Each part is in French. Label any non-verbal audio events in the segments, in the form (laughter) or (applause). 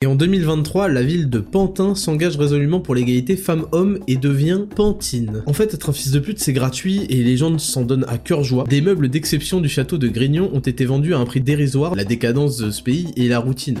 Et en 2023, la ville de Pantin s'engage résolument pour l'égalité femmes-hommes et devient Pantine. En fait, être un fils de pute, c'est gratuit et les gens s'en donnent à cœur joie. Des meubles d'exception du château de Grignon ont été vendus à un prix dérisoire, la décadence de ce pays et la routine.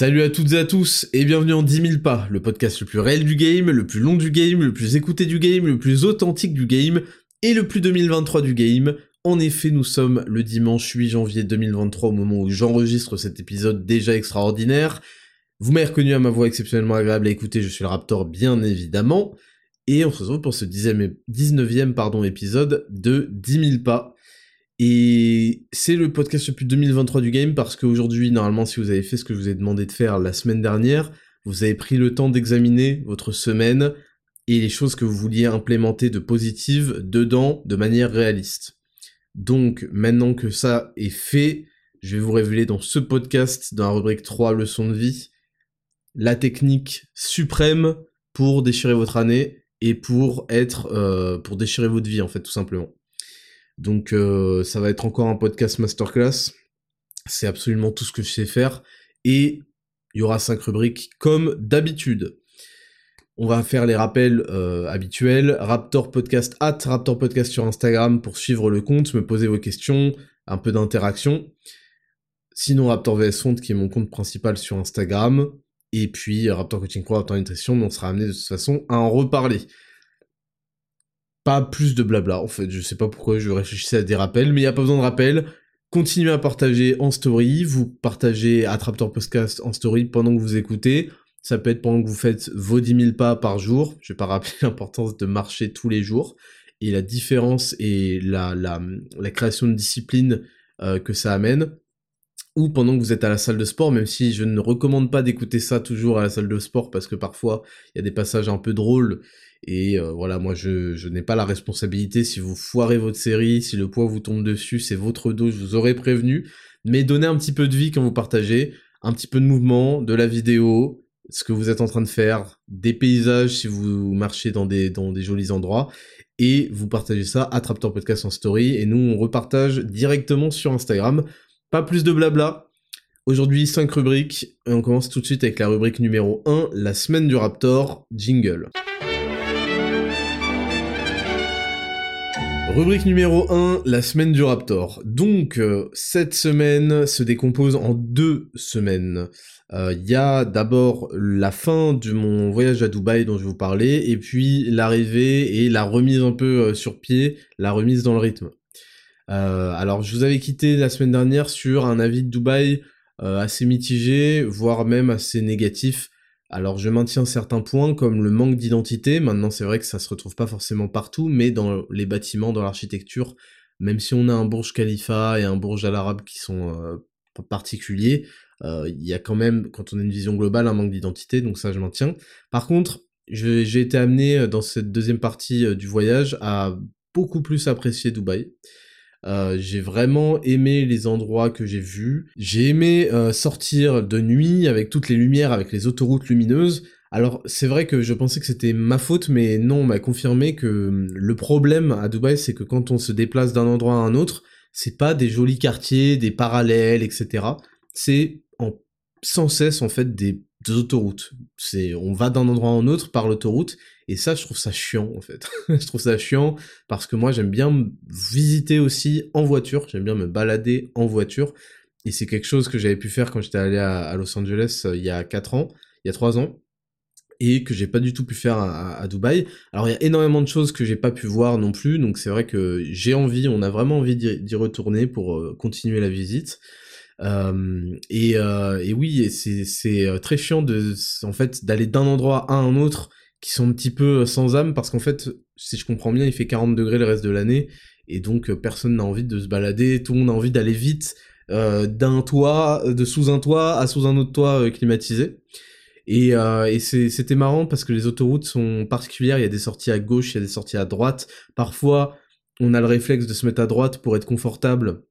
Salut à toutes et à tous et bienvenue en 10 000 pas, le podcast le plus réel du game, le plus long du game, le plus écouté du game, le plus authentique du game et le plus 2023 du game. En effet, nous sommes le dimanche 8 janvier 2023 au moment où j'enregistre cet épisode déjà extraordinaire. Vous m'avez reconnu à ma voix exceptionnellement agréable à écouter, je suis le Raptor bien évidemment. Et on se retrouve pour ce 19e pardon, épisode de 10 000 pas. Et c'est le podcast depuis 2023 du game parce qu'aujourd'hui, normalement, si vous avez fait ce que je vous ai demandé de faire la semaine dernière, vous avez pris le temps d'examiner votre semaine et les choses que vous vouliez implémenter de positives dedans de manière réaliste. Donc, maintenant que ça est fait, je vais vous révéler dans ce podcast, dans la rubrique 3 leçons de vie, la technique suprême pour déchirer votre année et pour être, euh, pour déchirer votre vie en fait, tout simplement. Donc euh, ça va être encore un podcast masterclass. C'est absolument tout ce que je sais faire. Et il y aura cinq rubriques comme d'habitude. On va faire les rappels euh, habituels. Raptor Podcast at Raptor Podcast sur Instagram pour suivre le compte, me poser vos questions, un peu d'interaction. Sinon Raptor VS qui est mon compte principal sur Instagram. Et puis Raptor Coaching Pro, Raptor Nutrition, on sera amené de toute façon à en reparler pas plus de blabla en fait. Je sais pas pourquoi je réfléchissais à des rappels, mais il n'y a pas besoin de rappels. Continuez à partager en story, vous partagez Attraptor Podcast en story pendant que vous écoutez. Ça peut être pendant que vous faites vos 10 000 pas par jour. Je vais pas rappeler (laughs) l'importance de marcher tous les jours et la différence et la, la, la création de discipline euh, que ça amène. Ou pendant que vous êtes à la salle de sport, même si je ne recommande pas d'écouter ça toujours à la salle de sport parce que parfois il y a des passages un peu drôles et euh, voilà, moi je, n'ai pas la responsabilité si vous foirez votre série, si le poids vous tombe dessus, c'est votre dos, je vous aurais prévenu. Mais donnez un petit peu de vie quand vous partagez, un petit peu de mouvement, de la vidéo, ce que vous êtes en train de faire, des paysages si vous marchez dans des, jolis endroits, et vous partagez ça à Traptor Podcast en story, et nous on repartage directement sur Instagram. Pas plus de blabla. Aujourd'hui, 5 rubriques, et on commence tout de suite avec la rubrique numéro 1, la semaine du Raptor, jingle. Rubrique numéro 1, la semaine du Raptor. Donc, euh, cette semaine se décompose en deux semaines. Il euh, y a d'abord la fin de mon voyage à Dubaï dont je vous parler, et puis l'arrivée et la remise un peu euh, sur pied, la remise dans le rythme. alors, je vous avais quitté la semaine dernière sur un avis de Dubaï assez mitigé, voire même assez négatif alors je maintiens certains points comme le manque d'identité, maintenant c'est vrai que ça se retrouve pas forcément partout, mais dans les bâtiments, dans l'architecture, même si on a un Burj Khalifa et un Burj Al Arab qui sont euh, particuliers, euh, il y a quand même, quand on a une vision globale, un manque d'identité, donc ça je maintiens. Par contre, j'ai été amené euh, dans cette deuxième partie du voyage à beaucoup plus apprécier Dubaï. Euh, j'ai vraiment aimé les endroits que j'ai vus. J'ai aimé euh, sortir de nuit avec toutes les lumières, avec les autoroutes lumineuses. Alors c'est vrai que je pensais que c'était ma faute, mais non, on m'a confirmé que hum, le problème à Dubaï, c'est que quand on se déplace d'un endroit à un autre, c'est pas des jolis quartiers, des parallèles, etc. C'est en sans cesse en fait des, des autoroutes. C'est on va d'un endroit à un autre par l'autoroute et ça, je trouve ça chiant, en fait. (laughs) je trouve ça chiant parce que moi, j'aime bien visiter aussi en voiture. J'aime bien me balader en voiture. Et c'est quelque chose que j'avais pu faire quand j'étais allé à, Los Angeles euh, il y a 4 ans, il y a 3 ans. Et que j'ai pas du tout pu faire à, Dubaï. Alors il y a énormément de choses que j'ai pas pu voir non plus, donc c'est vrai que j'ai envie, on a vraiment envie d'y retourner pour euh, continuer la visite. Euh, et, oui, c'est très chiant de, en fait, d'aller d'un endroit à un autre qui sont un petit peu euh, sans âme parce qu'en fait, si je comprends bien, il fait 40 degrés le reste de l'année et donc euh, personne n'a envie de se balader, tout le monde a envie d'aller vite euh, d'un toit, de sous un toit à sous un autre toit climatisé. Et, et c'était marrant parce que les autoroutes sont particulières, il y a des sorties à gauche, il y a des sorties à droite. Parfois, on a le réflexe de se mettre à droite pour être confortable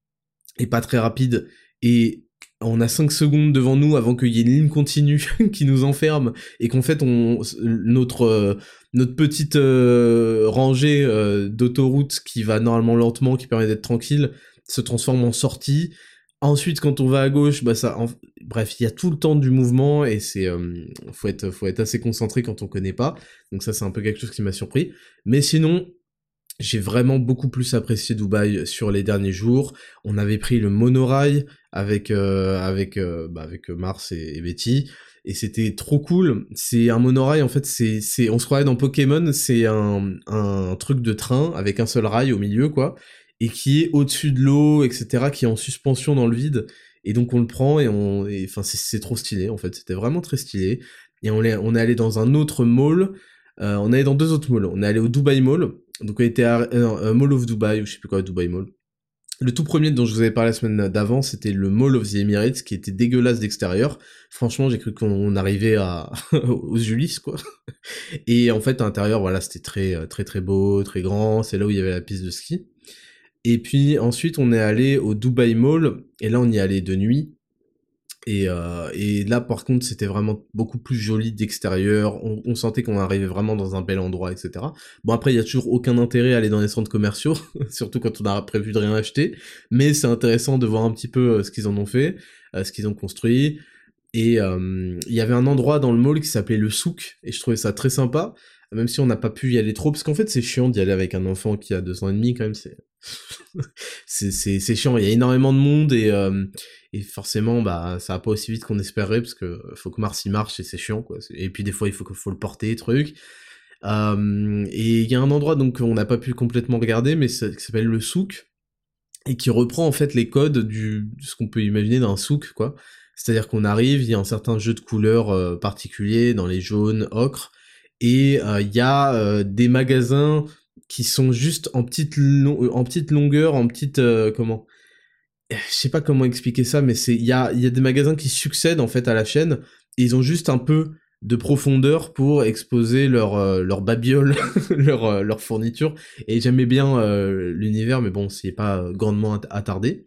et pas très rapide. Et on a 5 secondes devant nous avant qu'il y ait une ligne continue (laughs) qui nous enferme et qu'en fait euh, notre petite euh, rangée euh, d'autoroute qui va normalement lentement qui permet d'être tranquille se transforme en sortie. Ensuite quand on va à gauche bah ça bref il y a tout le temps du mouvement et c'est faut être faut être assez concentré quand on connaît pas. Donc ça c'est un peu quelque chose qui m'a surpris. Mais sinon j'ai vraiment beaucoup plus apprécié Dubaï sur les derniers jours. On avait pris le monorail avec euh, avec euh, bah avec Mars et, Betty et c'était trop cool. C'est un monorail en fait, c'est c'est on se croirait dans Pokémon, c'est un un truc de train avec un seul rail au milieu quoi et qui est au-dessus de l'eau etc qui est en suspension dans le vide et donc on le prend et on enfin c'est trop stylé en fait, c'était vraiment très stylé et on est on est allé dans un autre mall. Euh, on est allé dans deux autres malls. On est allé au Dubai Mall, donc on était à euh, Mall of Dubai, ou je sais plus quoi, Dubai Mall. Le tout premier dont je vous avais parlé la semaine d'avant, c'était le Mall of the Emirates, qui était dégueulasse d'extérieur. Franchement, j'ai cru qu'on arrivait à (laughs) aux Ulysses, quoi. Et en fait, à l'intérieur, voilà, c'était très très très beau, très grand. C'est là où il y avait la piste de ski. Et puis ensuite, on est allé au Dubai Mall, et là, on y allait de nuit. Et, euh, et là, par contre, c'était vraiment beaucoup plus joli d'extérieur. On, sentait qu'on arrivait vraiment dans un bel endroit, etc. Bon, après, il y a toujours aucun intérêt à aller dans les centres commerciaux, (laughs) surtout quand on a prévu de rien acheter. Mais c'est intéressant de voir un petit peu euh, ce qu'ils en ont fait, euh, ce qu'ils ont construit. Et il y avait un endroit dans le mall qui s'appelait le souk, et je trouvais ça très sympa, même si on n'a pas pu y aller trop, parce qu'en fait, c'est chiant d'y aller avec un enfant qui a deux ans et demi, quand même, c'est... (laughs) c'est, chiant, il y a énormément de monde, et et forcément bah ça va pas aussi vite qu'on espérait parce que faut que Mars y marche et c'est chiant quoi. Et puis des fois il faut faut le porter truc. Euh, et il y a un endroit donc on n'a pas pu complètement regarder mais ça, qui s'appelle le souk et qui reprend en fait les codes du ce qu'on peut imaginer d'un souk quoi. C'est-à-dire qu'on arrive il y a un certain jeu de couleurs euh, particulier dans les jaunes ocre et euh, il y a euh, des magasins qui sont juste en petite en petite longueur en petite comment je sais pas comment expliquer ça, mais il y a, y a des magasins qui succèdent en fait à la chaîne et ils ont juste un peu de profondeur pour exposer leur euh, leur babiole, (laughs) leur euh, leur fourniture. Et j'aimais bien euh, l'univers, mais bon, c'est pas grandement attardé.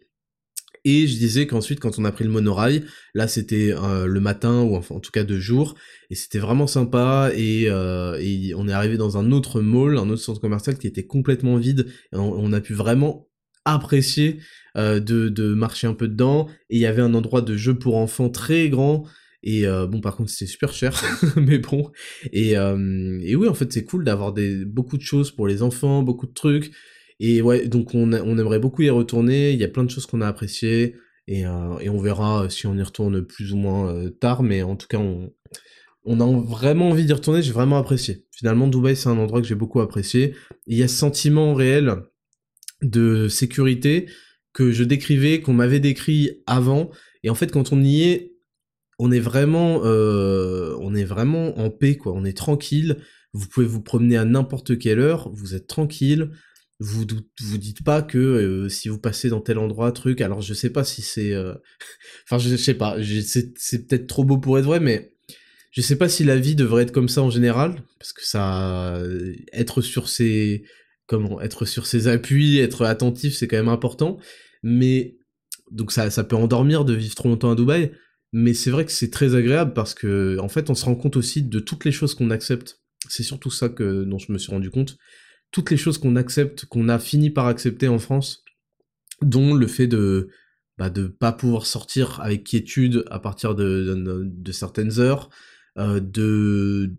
Et je disais qu'ensuite, quand on a pris le monorail, là c'était le matin ou en tout cas de jour, et c'était vraiment sympa. Et, et, on est arrivé dans un autre mall, un autre centre commercial qui était complètement vide. On a pu vraiment apprécié euh, de, marcher un peu dedans. Et il y avait un endroit de jeu pour enfants très grand. Et euh, bon, par contre, c'était super cher, (laughs) mais bon. Et, euh, et oui, en fait, c'est cool d'avoir beaucoup de choses pour les enfants, beaucoup de trucs. Et ouais, donc on, on aimerait beaucoup y retourner. Il y a plein de choses qu'on a appréciées. Et, et on verra si on y retourne plus ou moins tard. Mais en tout cas, on, on a vraiment envie d'y retourner. J'ai vraiment apprécié. Finalement, Dubaï, c'est un endroit que j'ai beaucoup apprécié. Il y a ce sentiment réel de sécurité que je décrivais, qu'on m'avait décrit avant. Et en fait, quand on y est, on est vraiment, euh, on est vraiment en paix, quoi. On est tranquille. Vous pouvez vous promener à n'importe quelle heure. Vous êtes tranquille. Vous vous dites pas que euh, si vous passez dans tel endroit, truc. Alors je sais pas si c'est, euh, (laughs) enfin je, sais pas. C'est peut-être trop beau pour être vrai, mais je sais pas si la vie devrait être comme ça en général, parce que ça, être sur ces comment être sur ses appuis, être attentif, c'est quand même important. Mais donc ça, ça peut endormir de vivre trop longtemps à Dubaï. Mais c'est vrai que c'est très agréable parce que en fait, on se rend compte aussi de toutes les choses qu'on accepte. C'est surtout ça que dont je me suis rendu compte. Toutes les choses qu'on accepte, qu'on a fini par accepter en France, dont le fait de bah, de pas pouvoir sortir avec quiétude à partir de, de, certaines heures, euh, de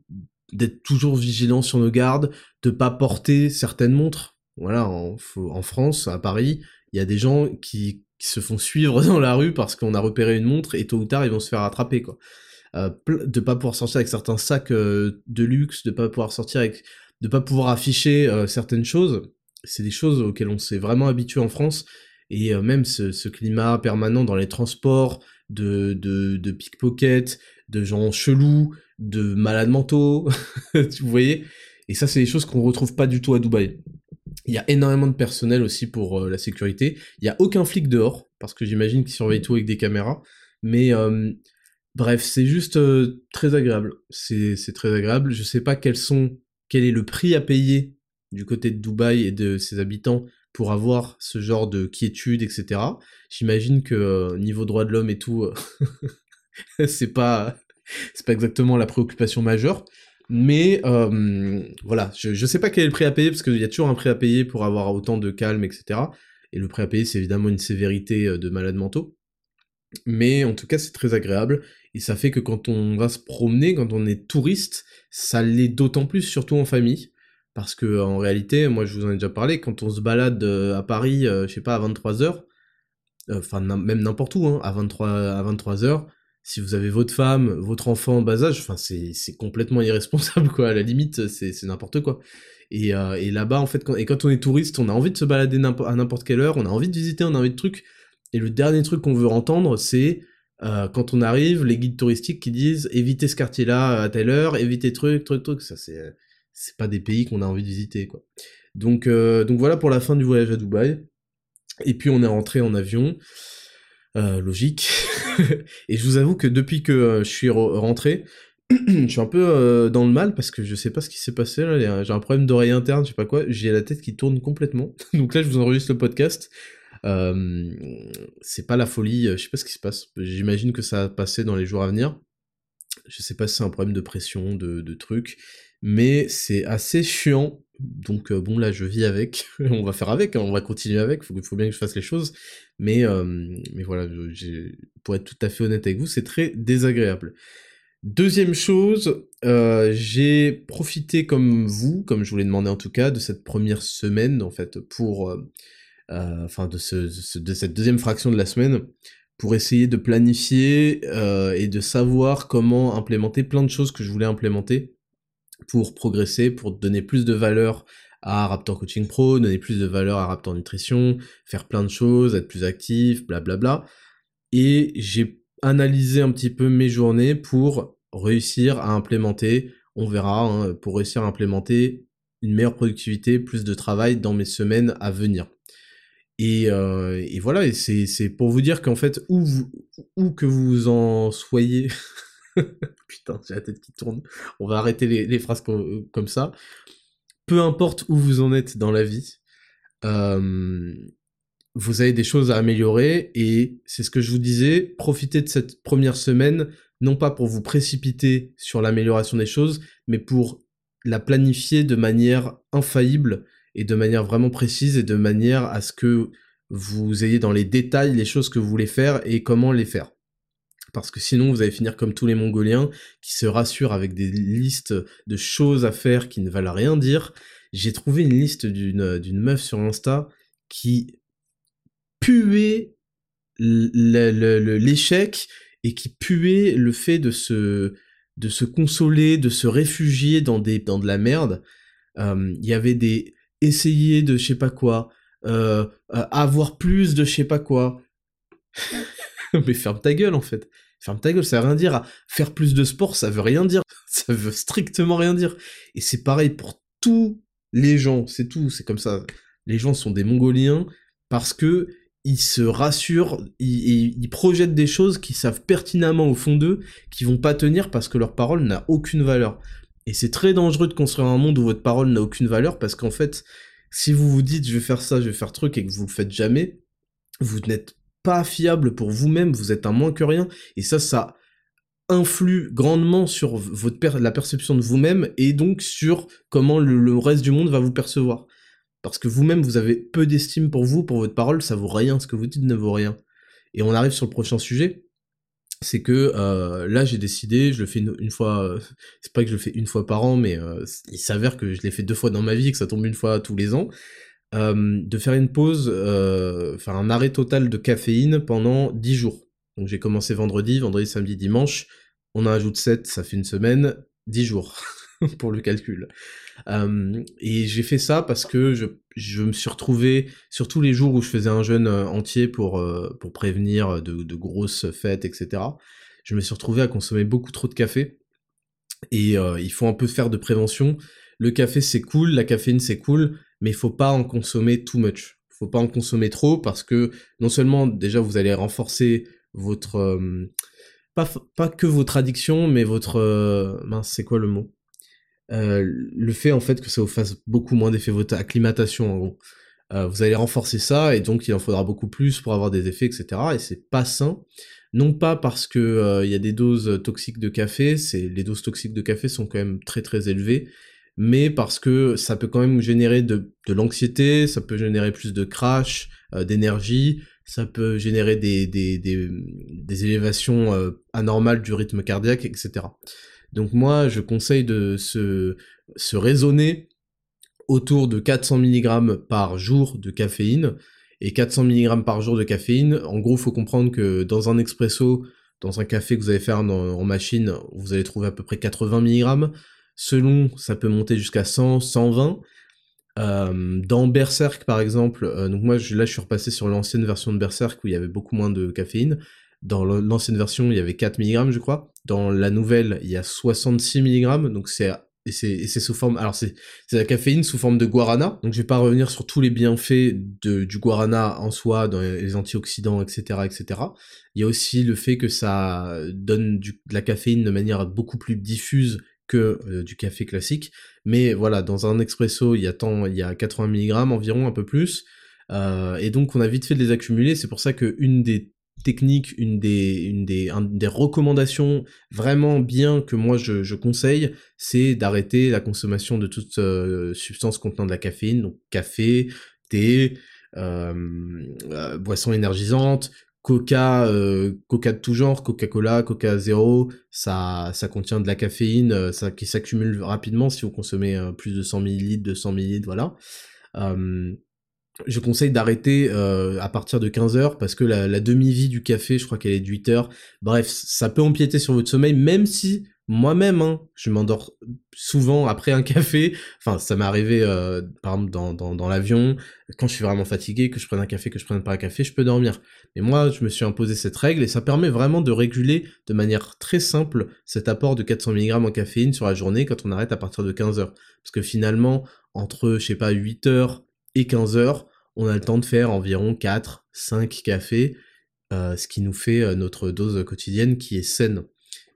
d'être toujours vigilant sur nos gardes, de pas porter certaines montres. Voilà, en, en France, à Paris, il y a des gens qui, se font suivre (laughs) dans la rue parce qu'on a repéré une montre et tôt ou tard ils vont se faire attraper quoi. Euh, de pas pouvoir sortir avec certains sacs euh, de luxe, de pas pouvoir sortir avec, de pas pouvoir afficher euh, certaines choses, c'est des choses auxquelles on s'est vraiment habitué en France et euh, même ce, climat permanent dans les transports de de, de gens chelous, de malades mentaux, (laughs) vous voyez. Et ça, c'est des choses qu'on retrouve pas du tout à Dubaï. Il y a énormément de personnel aussi pour euh, la sécurité. Il y a aucun flic dehors parce que j'imagine qu'ils surveillent tout avec des caméras. Mais Bref, c'est juste très agréable. C'est très agréable. Je sais pas quels sont, quel est le prix à payer du côté de Dubaï et de ses habitants pour avoir ce genre de quiétude, etc. J'imagine que niveau droit de l'homme et tout, (laughs) c'est pas c'est pas exactement la préoccupation majeure. Mais euh, voilà, je, je sais pas quel est le prix à payer, parce qu'il y a toujours un prix à payer pour avoir autant de calme, etc. Et le prix à payer, c'est évidemment une sévérité euh, de malades mentaux. Mais en tout cas, c'est très agréable, et ça fait que quand on va se promener, quand on est touriste, ça l'est d'autant plus, surtout en famille. Parce que en réalité, moi je vous en ai déjà parlé, quand on se balade euh, à Paris, je sais pas, à 23h, enfin même n'importe où, hein, à 23 à 23h, si vous avez votre femme, votre enfant en bas âge, c'est complètement irresponsable quoi. À la limite, c'est n'importe quoi. Et, euh, et là-bas en fait, quand, et quand on est touriste, on a envie de se balader à n'importe quelle heure, on a envie de visiter, on a envie de trucs. Et le dernier truc qu'on veut entendre, c'est euh, quand on arrive, les guides touristiques qui disent évitez ce quartier-là à telle heure, évitez truc, truc, truc. Ça c'est c'est pas des pays qu'on a envie de visiter quoi. Donc euh, donc voilà pour la fin du voyage à Dubaï. Et puis on est rentré en avion. Euh, logique. (laughs) et je vous avoue que depuis que je suis rentré, (clears throat) je suis un peu dans le mal parce que je sais pas ce qui s'est passé là. J'ai un problème d'oreille interne, je sais pas quoi. J'ai la tête qui tourne complètement. (laughs) Donc là, je vous enregistre le podcast. C'est pas la folie, je sais pas ce qui se passe. J'imagine que ça va passer dans les jours à venir. Je sais pas si c'est un problème de pression, de, de trucs, mais c'est assez chiant donc euh, bon là je vis avec, (laughs) on va faire avec, hein, on va continuer avec, il faut, bien que je fasse les choses, mais, euh, mais voilà, pour être tout à fait honnête avec vous, c'est très désagréable. Deuxième chose, euh, j'ai profité comme vous, comme je vous l'ai demandé en tout cas, de cette première semaine en fait pour, enfin de, ce, de cette deuxième fraction de la semaine pour essayer de planifier et de savoir comment implémenter plein de choses que je voulais implémenter pour progresser, pour donner plus de valeur à Raptor Coaching Pro, donner plus de valeur à Raptor Nutrition, faire plein de choses, être plus actif, blablabla. Et j'ai analysé un petit peu mes journées pour réussir à implémenter, on verra, hein, pour réussir à implémenter une meilleure productivité, plus de travail dans mes semaines à venir. Et, euh, et voilà, et c'est pour vous dire qu'en fait, où, vous, où que vous en soyez (laughs) Putain, j'ai la tête qui tourne. On va arrêter les, phrases comme, ça. Peu importe où vous en êtes dans la vie, euh, vous avez des choses à améliorer et c'est ce que je vous disais, profitez de cette première semaine, non pas pour vous précipiter sur l'amélioration des choses, mais pour la planifier de manière infaillible et de manière vraiment précise et de manière à ce que vous ayez dans les détails les choses que vous voulez faire et comment les faire parce que sinon vous allez finir comme tous les Mongoliens qui se rassurent avec des listes de choses à faire qui ne valent rien dire. J'ai trouvé une liste d'une meuf sur Insta qui puait l'échec et qui puait le fait de se de se consoler, de se réfugier dans des dans de la merde. Euh, il y avait des essayer de je sais pas quoi, euh, avoir plus de je sais pas quoi. (laughs) Mais ferme ta gueule en fait. Ferme ta gueule, ça veut rien dire. Faire plus de sport, ça veut rien dire. (laughs) Ça veut strictement rien dire. Et c'est pareil pour tous les gens, c'est tout, c'est comme ça. Les gens sont des mongoliens parce que ils se rassurent, ils, ils, projettent des choses qu'ils savent pertinemment au fond d'eux, qui vont pas tenir parce que leur parole n'a aucune valeur. Et c'est très dangereux de construire un monde où votre parole n'a aucune valeur parce qu'en fait, si vous vous dites je vais faire ça, je vais faire truc et que vous le faites jamais, vous n'êtes pas fiable pour vous-même, vous êtes un moins que rien, et ça, ça influe grandement sur la perception de vous-même et donc sur comment le, reste du monde va vous percevoir. Parce que vous-même, vous avez peu d'estime pour vous, pour votre parole, ça vaut rien, ce que vous dites ne vaut rien. Et on arrive sur le prochain sujet, c'est que euh, là j'ai décidé, je le fais une, fois, euh, c'est pas que je le fais une fois par an, mais euh, il s'avère que je l'ai fait deux fois dans ma vie, que ça tombe une fois tous les ans, de faire une pause, faire un arrêt total de caféine pendant 10 jours. Donc j'ai commencé vendredi, vendredi, samedi, dimanche. On en ajoute 7, ça fait une semaine, 10 jours (laughs) pour le calcul. Et j'ai fait ça parce que je, je, me suis retrouvé, sur tous les jours où je faisais un jeûne entier pour, pour prévenir de, de, grosses fêtes, etc., je me suis retrouvé à consommer beaucoup trop de café. Et il faut un peu faire de prévention. Le café c'est cool, la caféine c'est cool, mais il faut pas en consommer too much. Faut pas en consommer trop parce que non seulement déjà vous allez renforcer votre pas, pas que votre addiction, mais votre... Euh, mince, c'est quoi le mot? Euh, Le fait en fait que ça vous fasse beaucoup moins d'effets, votre acclimatation. Euh, vous allez renforcer ça, et donc il en faudra beaucoup plus pour avoir des effets, etc. Et c'est pas sain. Non pas parce que il y a des doses toxiques de café, c'est les doses toxiques de café sont quand même très très élevées, mais parce que ça peut quand même générer de, l'anxiété, ça peut générer plus de crash, d'énergie, ça peut générer des, des, des, des élévations euh, anormales du rythme cardiaque, etc. Donc moi, je conseille de se, raisonner autour de 400 mg par jour de caféine. Et 400 mg par jour de caféine, en gros, faut comprendre que dans un expresso, dans un café que vous allez faire en machine, vous allez trouver à peu près 80 mg. Selon, ça peut monter jusqu'à 100, 120. Euh, dans Berserk par exemple, euh, donc moi là je suis repassé sur l'ancienne version de Berserk où il y avait beaucoup moins de caféine. Dans l'ancienne version il y avait 4 mg je crois. Dans la nouvelle il y a 66 mg donc c'est et c'est sous forme alors c'est la caféine sous forme de guarana donc je vais pas revenir sur tous les bienfaits de, du guarana en soi dans les antioxydants etc etc il y a aussi le fait que ça donne du, de la caféine de manière beaucoup plus diffuse que euh, du café classique. Mais voilà, dans un expresso, il y a tant, il y a 80 mg environ, un peu plus. Euh, et donc on a vite fait de les accumuler. C'est pour ça que une des techniques, une des, recommandations vraiment bien que moi je, conseille, c'est d'arrêter la consommation de toute euh, substance contenant de la caféine, donc café, thé, euh, boissons énergisantes, Coca, euh, Coca de tout genre, Coca-Cola, Coca Zéro, ça, contient de la caféine, euh, ça qui s'accumule rapidement si vous consommez euh, plus de 100 ml, 200 ml, voilà. Je conseille d'arrêter à partir de 15 heures parce que la, demi-vie du café, je crois qu'elle est de 8 heures. Bref, ça peut empiéter sur votre sommeil, même si moi-même, hein, je m'endors souvent après un (laughs) café. Enfin, ça m'est arrivé, euh, par exemple, dans, dans, dans l'avion, quand je suis vraiment fatigué, que je prenne un café, que je prenne pas un café, je peux dormir. Mais moi, je me suis imposé cette règle et ça permet vraiment de réguler de manière très simple cet apport de 400 mg en caféine sur la journée quand on arrête à partir de 15 heures. Parce que finalement, entre, je sais pas, 8 heures et 15 heures, on a le temps de faire environ 4, 5 cafés, euh, ce qui nous fait euh, notre dose quotidienne qui est saine.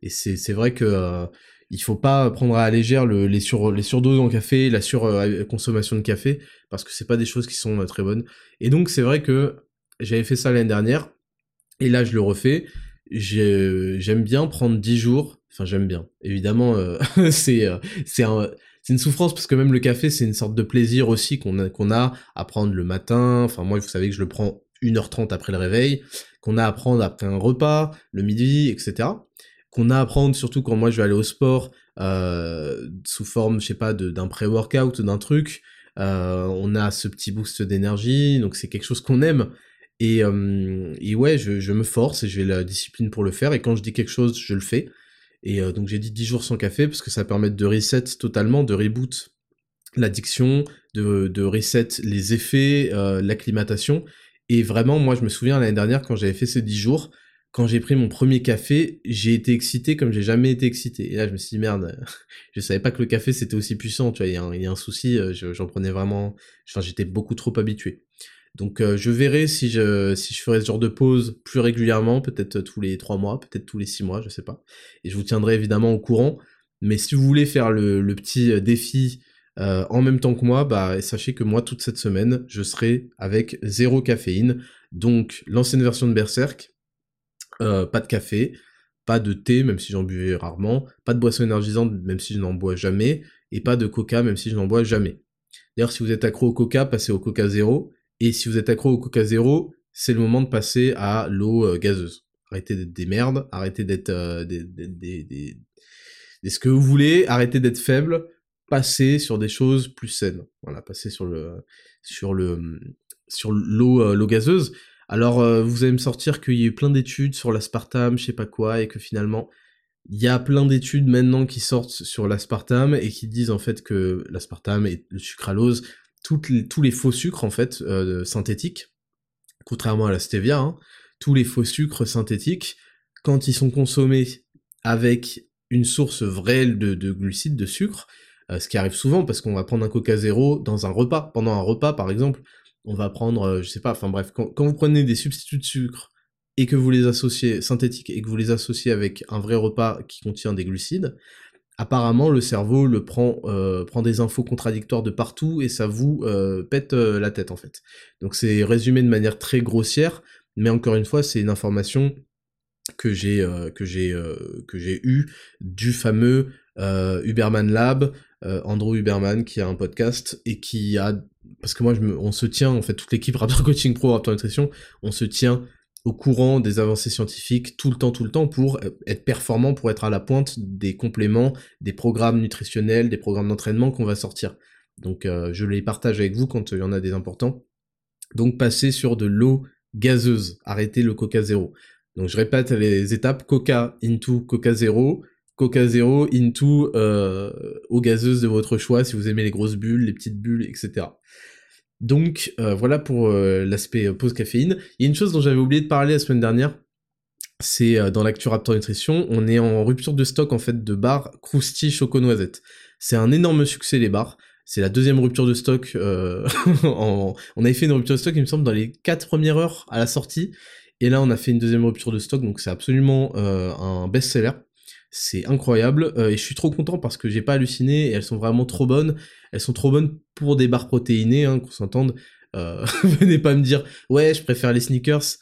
Et c'est vrai que euh, il faut pas prendre à la légère le, les, sur, les surdoses en café, la surconsommation de café, parce que c'est pas des choses qui sont très bonnes. Et donc c'est vrai que j'avais fait ça l'année dernière, et là je le refais. J'aime bien prendre 10 jours, enfin j'aime bien. Évidemment, (laughs) c'est c'est un c'est une souffrance parce que même le café, c'est une sorte de plaisir aussi qu'on a, qu'on a à prendre le matin. Enfin, moi, vous savez que je le prends 1h30 après le réveil, qu'on a à prendre après un repas, le midi, etc qu'on a à prendre, surtout quand moi je vais aller au sport, euh, sous forme, je sais pas, d'un pré-workout, d'un truc. Euh, on a ce petit boost d'énergie, donc c'est quelque chose qu'on aime. Et, euh, et ouais, je, je, me force et j'ai la discipline pour le faire. Et quand je dis quelque chose, je le fais. Et donc j'ai dit 10 jours sans café parce que ça permet de reset totalement, de reboot l'addiction, de, de reset les effets, l'acclimatation. Et vraiment, moi je me souviens l'année dernière quand j'avais fait ces 10 jours, quand j'ai pris mon premier café, j'ai été excité comme j'ai jamais été excité. Et là, je me suis dit, merde, (laughs) je savais pas que le café c'était aussi puissant, tu vois, il y, a un, souci, euh, j'en prenais vraiment, enfin, j'étais beaucoup trop habitué. Donc, euh, je verrai si je, si je ferai ce genre de pause plus régulièrement, peut-être tous les trois mois, peut-être tous les six mois, je sais pas. Et je vous tiendrai évidemment au courant. Mais si vous voulez faire le, petit euh, défi en même temps que moi, bah, sachez que moi, toute cette semaine, je serai avec zéro caféine. Donc, l'ancienne version de Berserk, euh, pas de café, pas de thé, même si j'en buvais rarement, pas de boisson énergisante, même si je n'en bois jamais, et pas de coca, même si je n'en bois jamais. D'ailleurs, si vous êtes accro au coca, passez au coca zéro, et si vous êtes accro au coca zéro, c'est le moment de passer à l'eau euh, gazeuse. Arrêtez d'être des merdes, arrêtez d'être euh, des, des, des, ce que vous voulez, arrêtez d'être faible, passez sur des choses plus saines. Voilà, passez sur le sur le sur l'eau l'eau gazeuse. Alors, euh, vous allez me sortir qu'il y a eu plein d'études sur l'aspartame, je sais pas quoi, et que finalement, il y a plein d'études maintenant qui sortent sur l'aspartame et qui disent en fait que l'aspartame et le sucralose, tous les faux sucres en fait euh, synthétiques, contrairement à la stevia, hein, tous les faux sucres synthétiques, quand ils sont consommés avec une source vraie de, glucides, de sucre, euh, ce qui arrive souvent parce qu'on va prendre un coca zéro dans un repas, pendant un repas par exemple, on va prendre, euh, je sais pas, enfin bref, quand, vous prenez des substituts de sucre et que vous les associez synthétiques et que vous les associez avec un vrai repas qui contient des glucides, apparemment le cerveau le prend euh, prend des infos contradictoires de partout et ça vous euh, pète euh, la tête en fait. Donc c'est résumé de manière très grossière, mais encore une fois c'est une information que j'ai que j'ai que j'ai eu du fameux Uberman Lab, Andrew Uberman qui a un podcast et qui a parce que moi je me, on se tient en fait toute l'équipe Raptor Coaching Pro Raptor Nutrition, on se tient au courant des avancées scientifiques tout le temps, tout le temps pour être performant, pour être à la pointe des compléments, des programmes nutritionnels, des programmes d'entraînement qu'on va sortir. Donc euh, je les partage avec vous quand il y en a des importants. Donc passez sur de l'eau gazeuse, arrêtez le Coca Zéro. Donc je répète les étapes Coca into Coca Zéro, Coca Zéro into euh, eau gazeuse de votre choix si vous aimez les grosses bulles, les petites bulles, etc. Donc euh, voilà pour euh, l'aspect euh, pause caféine. Il y a une chose dont j'avais oublié de parler la semaine dernière, c'est dans l'actu Raptor Nutrition, on est en rupture de stock en fait de bars Krusty Choco Noisette. C'est un énorme succès les bars. C'est la deuxième rupture de stock. (laughs) On avait fait une rupture de stock, il me semble, dans les quatre premières heures à la sortie. Et là, on a fait une deuxième rupture de stock, donc c'est absolument un best-seller. C'est incroyable euh, et je suis trop content parce que j'ai pas halluciné et elles sont vraiment trop bonnes. Elles sont trop bonnes pour des barres protéinées, hein, qu'on s'entende. Euh, (laughs) venez pas me dire ouais, je préfère les sneakers.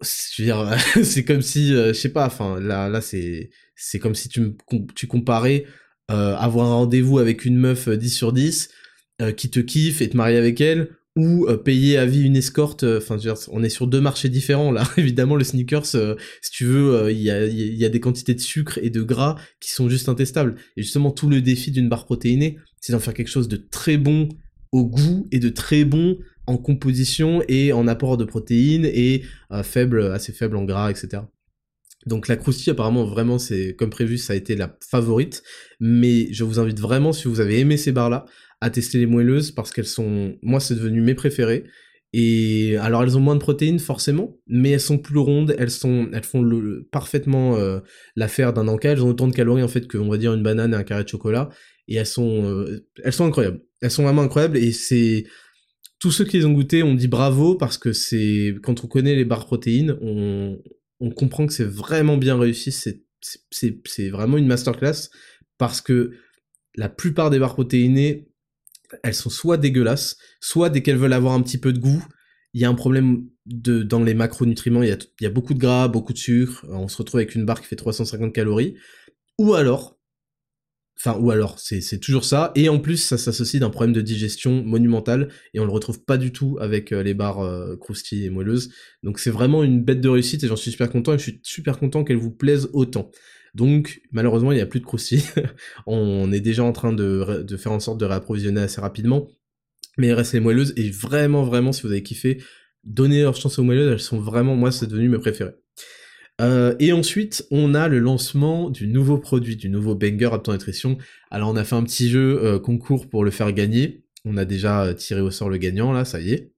(laughs) C'est comme si, euh, je sais pas, enfin là, là c'est, c'est comme si tu me, tu comparais avoir un rendez-vous avec une meuf 10 sur 10 qui te kiffe et te marier avec elle ou euh, payer à vie une escorte. Euh, enfin, on est sur deux marchés différents là. (laughs) Évidemment, le sneakers, euh, si tu veux, il y a, des quantités de sucre et de gras qui sont juste intestables. Et justement, tout le défi d'une barre protéinée, c'est d'en faire quelque chose de très bon au goût et de très bon en composition et en apport de protéines et assez faible en gras, etc. Donc la croustille apparemment vraiment c'est comme prévu ça a été la favorite mais je vous invite vraiment si vous avez aimé ces barres là à tester les moelleuses parce qu'elles sont, moi c'est devenu mes préférées. Et alors elles ont moins de protéines forcément, mais elles sont plus rondes, elles sont, elles font le, parfaitement euh, l'affaire d'un encas. Elles ont autant de calories en fait que on va dire une banane et un carré de chocolat, et elles sont, euh, elles sont incroyables. Elles sont vraiment incroyables et c'est tous ceux qui les ont goûté ont dit bravo parce que c'est quand on connaît les barres protéines, on, on comprend que c'est vraiment bien réussi. C'est vraiment une masterclass parce que la plupart des barres protéinées elles sont soit dégueulasses, soit dès qu'elles veulent avoir un petit peu de goût, il y a un problème de, dans les macronutriments, il y, a, beaucoup de gras, beaucoup de sucre, on se retrouve avec une barre qui fait 350 calories, ou alors, enfin, ou alors, c'est toujours ça, et en plus, ça s'associe d'un problème de digestion monumental, et on le retrouve pas du tout avec euh, les barres euh, et moelleuses, donc c'est vraiment une bête de réussite, et j'en suis super content, et je suis super content qu'elle vous plaise autant. Donc malheureusement il n'y a plus de croustilles. (laughs) on est déjà en train de, faire en sorte de réapprovisionner assez rapidement. Mais il reste les moelleuses et vraiment vraiment si vous avez kiffé, donnez leur chance aux moelleuses, elles sont vraiment, moi c'est devenu mes préférés. Euh, et ensuite, on a le lancement du nouveau produit, du nouveau banger Apton Nutrition. Alors on a fait un petit jeu euh, concours pour le faire gagner. On a déjà tiré au sort le gagnant là, ça y est.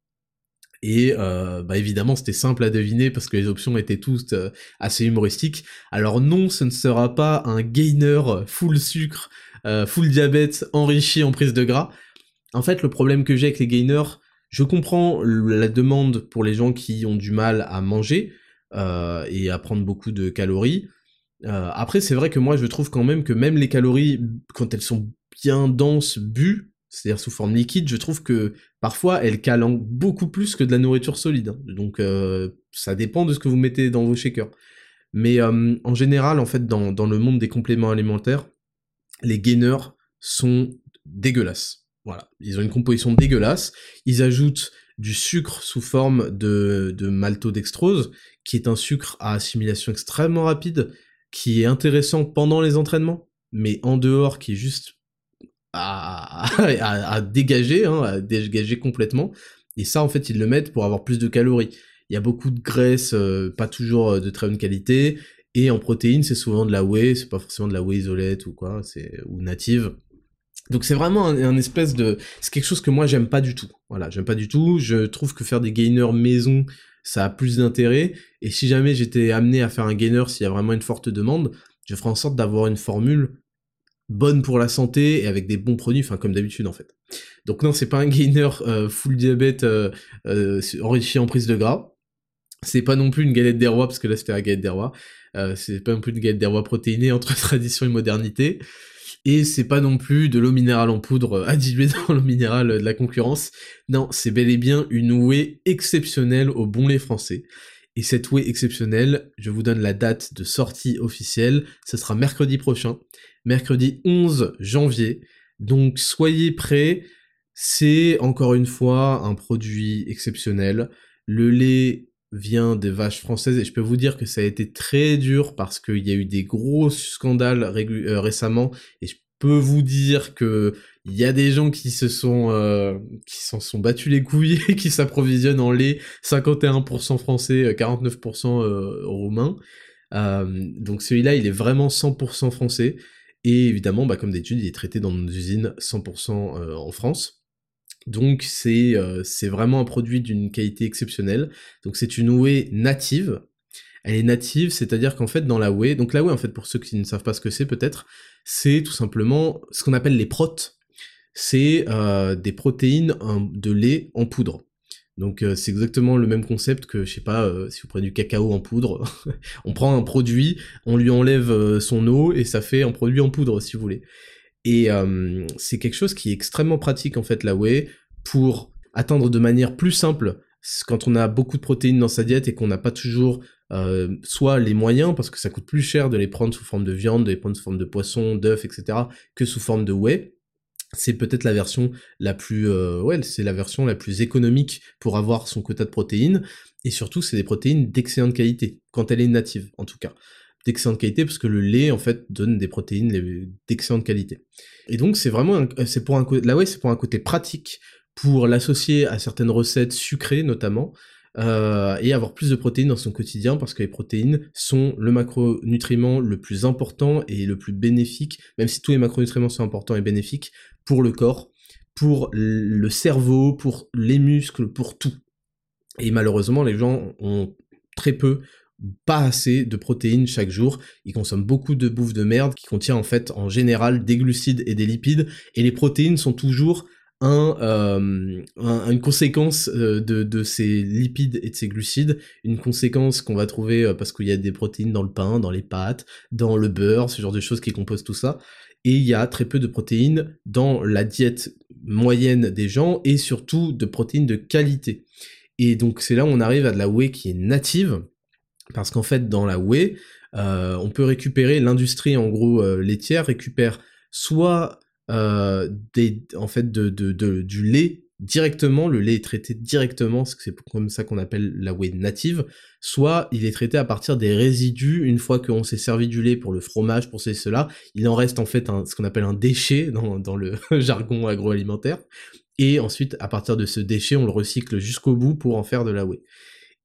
Et euh, bah évidemment, c'était simple à deviner parce que les options étaient toutes euh, assez humoristiques. Alors non, ce ne sera pas un gainer full sucre, euh, full diabète, enrichi en prise de gras. En fait, le problème que j'ai avec les gainers, je comprends la demande pour les gens qui ont du mal à manger et à prendre beaucoup de calories. après, c'est vrai que moi, je trouve quand même que même les calories, quand elles sont bien denses, bues, c'est-à-dire sous forme liquide, je trouve que parfois elle calent beaucoup plus que de la nourriture solide. Donc euh, ça dépend de ce que vous mettez dans vos shakers. Mais euh, en général, en fait, dans, le monde des compléments alimentaires, les gainers sont dégueulasses. Voilà, ils ont une composition dégueulasse. Ils ajoutent du sucre sous forme de maltodextrose, qui est un sucre à assimilation extrêmement rapide, qui est intéressant pendant les entraînements, mais en dehors, qui est juste à, à, dégager, hein, à dégager complètement. Et ça, en fait, ils le mettent pour avoir plus de calories. Il y a beaucoup de graisse, euh, pas toujours euh, de très bonne qualité. Et en protéines, c'est souvent de la whey, c'est pas forcément de la whey isolette ou quoi, c'est ou native. Donc c'est vraiment un, espèce de, c'est quelque chose que moi j'aime pas du tout. Voilà, j'aime pas du tout. Je trouve que faire des gainers maison, ça a plus d'intérêt. Et si jamais j'étais amené à faire un gainer, s'il y a vraiment une forte demande, je ferais en sorte d'avoir une formule bonne pour la santé et avec des bons produits, enfin comme d'habitude en fait. Donc non, c'est pas un gainer euh, full diabète euh, euh, enrichi en prise de gras. C'est pas non plus une galette des rois, parce que là c'était la galette des rois. C'est pas non plus une galette des rois protéinée entre (laughs) tradition et modernité. Et c'est pas non plus de l'eau minérale en poudre diluer dans l'eau minérale de la concurrence. Non, c'est bel et bien une whey exceptionnelle au bon lait français. Et cette whey exceptionnelle, je vous donne la date de sortie officielle, ce sera mercredi prochain, mercredi 11 janvier. Donc soyez prêts, c'est encore une fois un produit exceptionnel. Le lait vient des vaches françaises et je peux vous dire que ça a été très dur parce qu'il y a eu des gros scandales euh, récemment et je peux vous dire que il y a des gens qui se sont euh, qui s'en sont battus les couilles (laughs) et qui s'approvisionnent en lait 51% français 49% euh, roumain donc celui-là il est vraiment 100% français et évidemment bah, comme d'habitude il est traité dans nos usines 100% en France donc c'est euh, c'est vraiment un produit d'une qualité exceptionnelle. Donc c'est une whey native. Elle est native, c'est-à-dire qu'en fait dans la whey, donc la whey en fait pour ceux qui ne savent pas ce que c'est peut-être, c'est tout simplement ce qu'on appelle les protes. C'est euh, des protéines de lait en poudre. Donc euh, c'est exactement le même concept que, je sais pas, si vous prenez du cacao en poudre, (laughs) on prend un produit, on lui enlève son eau et ça fait un produit en poudre si vous voulez. Et euh, c'est quelque chose qui est extrêmement pratique en fait la whey pour atteindre de manière plus simple quand on a beaucoup de protéines dans sa diète et qu'on n'a pas toujours euh, soit les moyens parce que ça coûte plus cher de les prendre sous forme de viande, de les prendre sous forme de poisson, d'œufs, etc. que sous forme de whey. C'est peut-être la version la plus euh, ouais, c'est la version la plus économique pour avoir son quota de protéines. Et surtout c'est des protéines d'excellente qualité quand elle est native en tout cas. D'excellente qualité parce que le lait en fait donne des protéines d'excellente qualité. Et donc c'est vraiment c'est pour un là ouais c'est pour un côté pratique pour l'associer à certaines recettes sucrées notamment euh, et avoir plus de protéines dans son quotidien parce que les protéines sont le macronutriment le plus important et le plus bénéfique, même si tous les macronutriments sont importants et bénéfiques pour le corps, pour le cerveau, pour les muscles, pour tout. Et malheureusement, les gens ont très peu pas assez de protéines chaque jour. Ils consomment beaucoup de bouffe de merde qui contient en fait en général des glucides et des lipides. Et les protéines sont toujours un, euh, une conséquence euh, de, de, ces lipides et de ces glucides, une conséquence qu'on va trouver euh, parce qu'il y a des protéines dans le pain, dans les pâtes, dans le beurre, ce genre de choses qui composent tout ça. Et il y a très peu de protéines dans la diète moyenne des gens et surtout de protéines de qualité. Et donc c'est là où on arrive à de la whey qui est native, parce qu'en fait, dans la whey, euh, on peut récupérer l'industrie en gros euh, laitière récupère soit euh, des, en fait de, de, du lait directement, le lait est traité directement, c'est comme ça qu'on appelle la whey native, soit il est traité à partir des résidus, une fois qu'on s'est servi du lait pour le fromage, pour ceci, cela, il en reste en fait ce qu'on appelle un déchet dans, le (laughs) jargon agroalimentaire, et ensuite à partir de ce déchet, on le recycle jusqu'au bout pour en faire de la whey.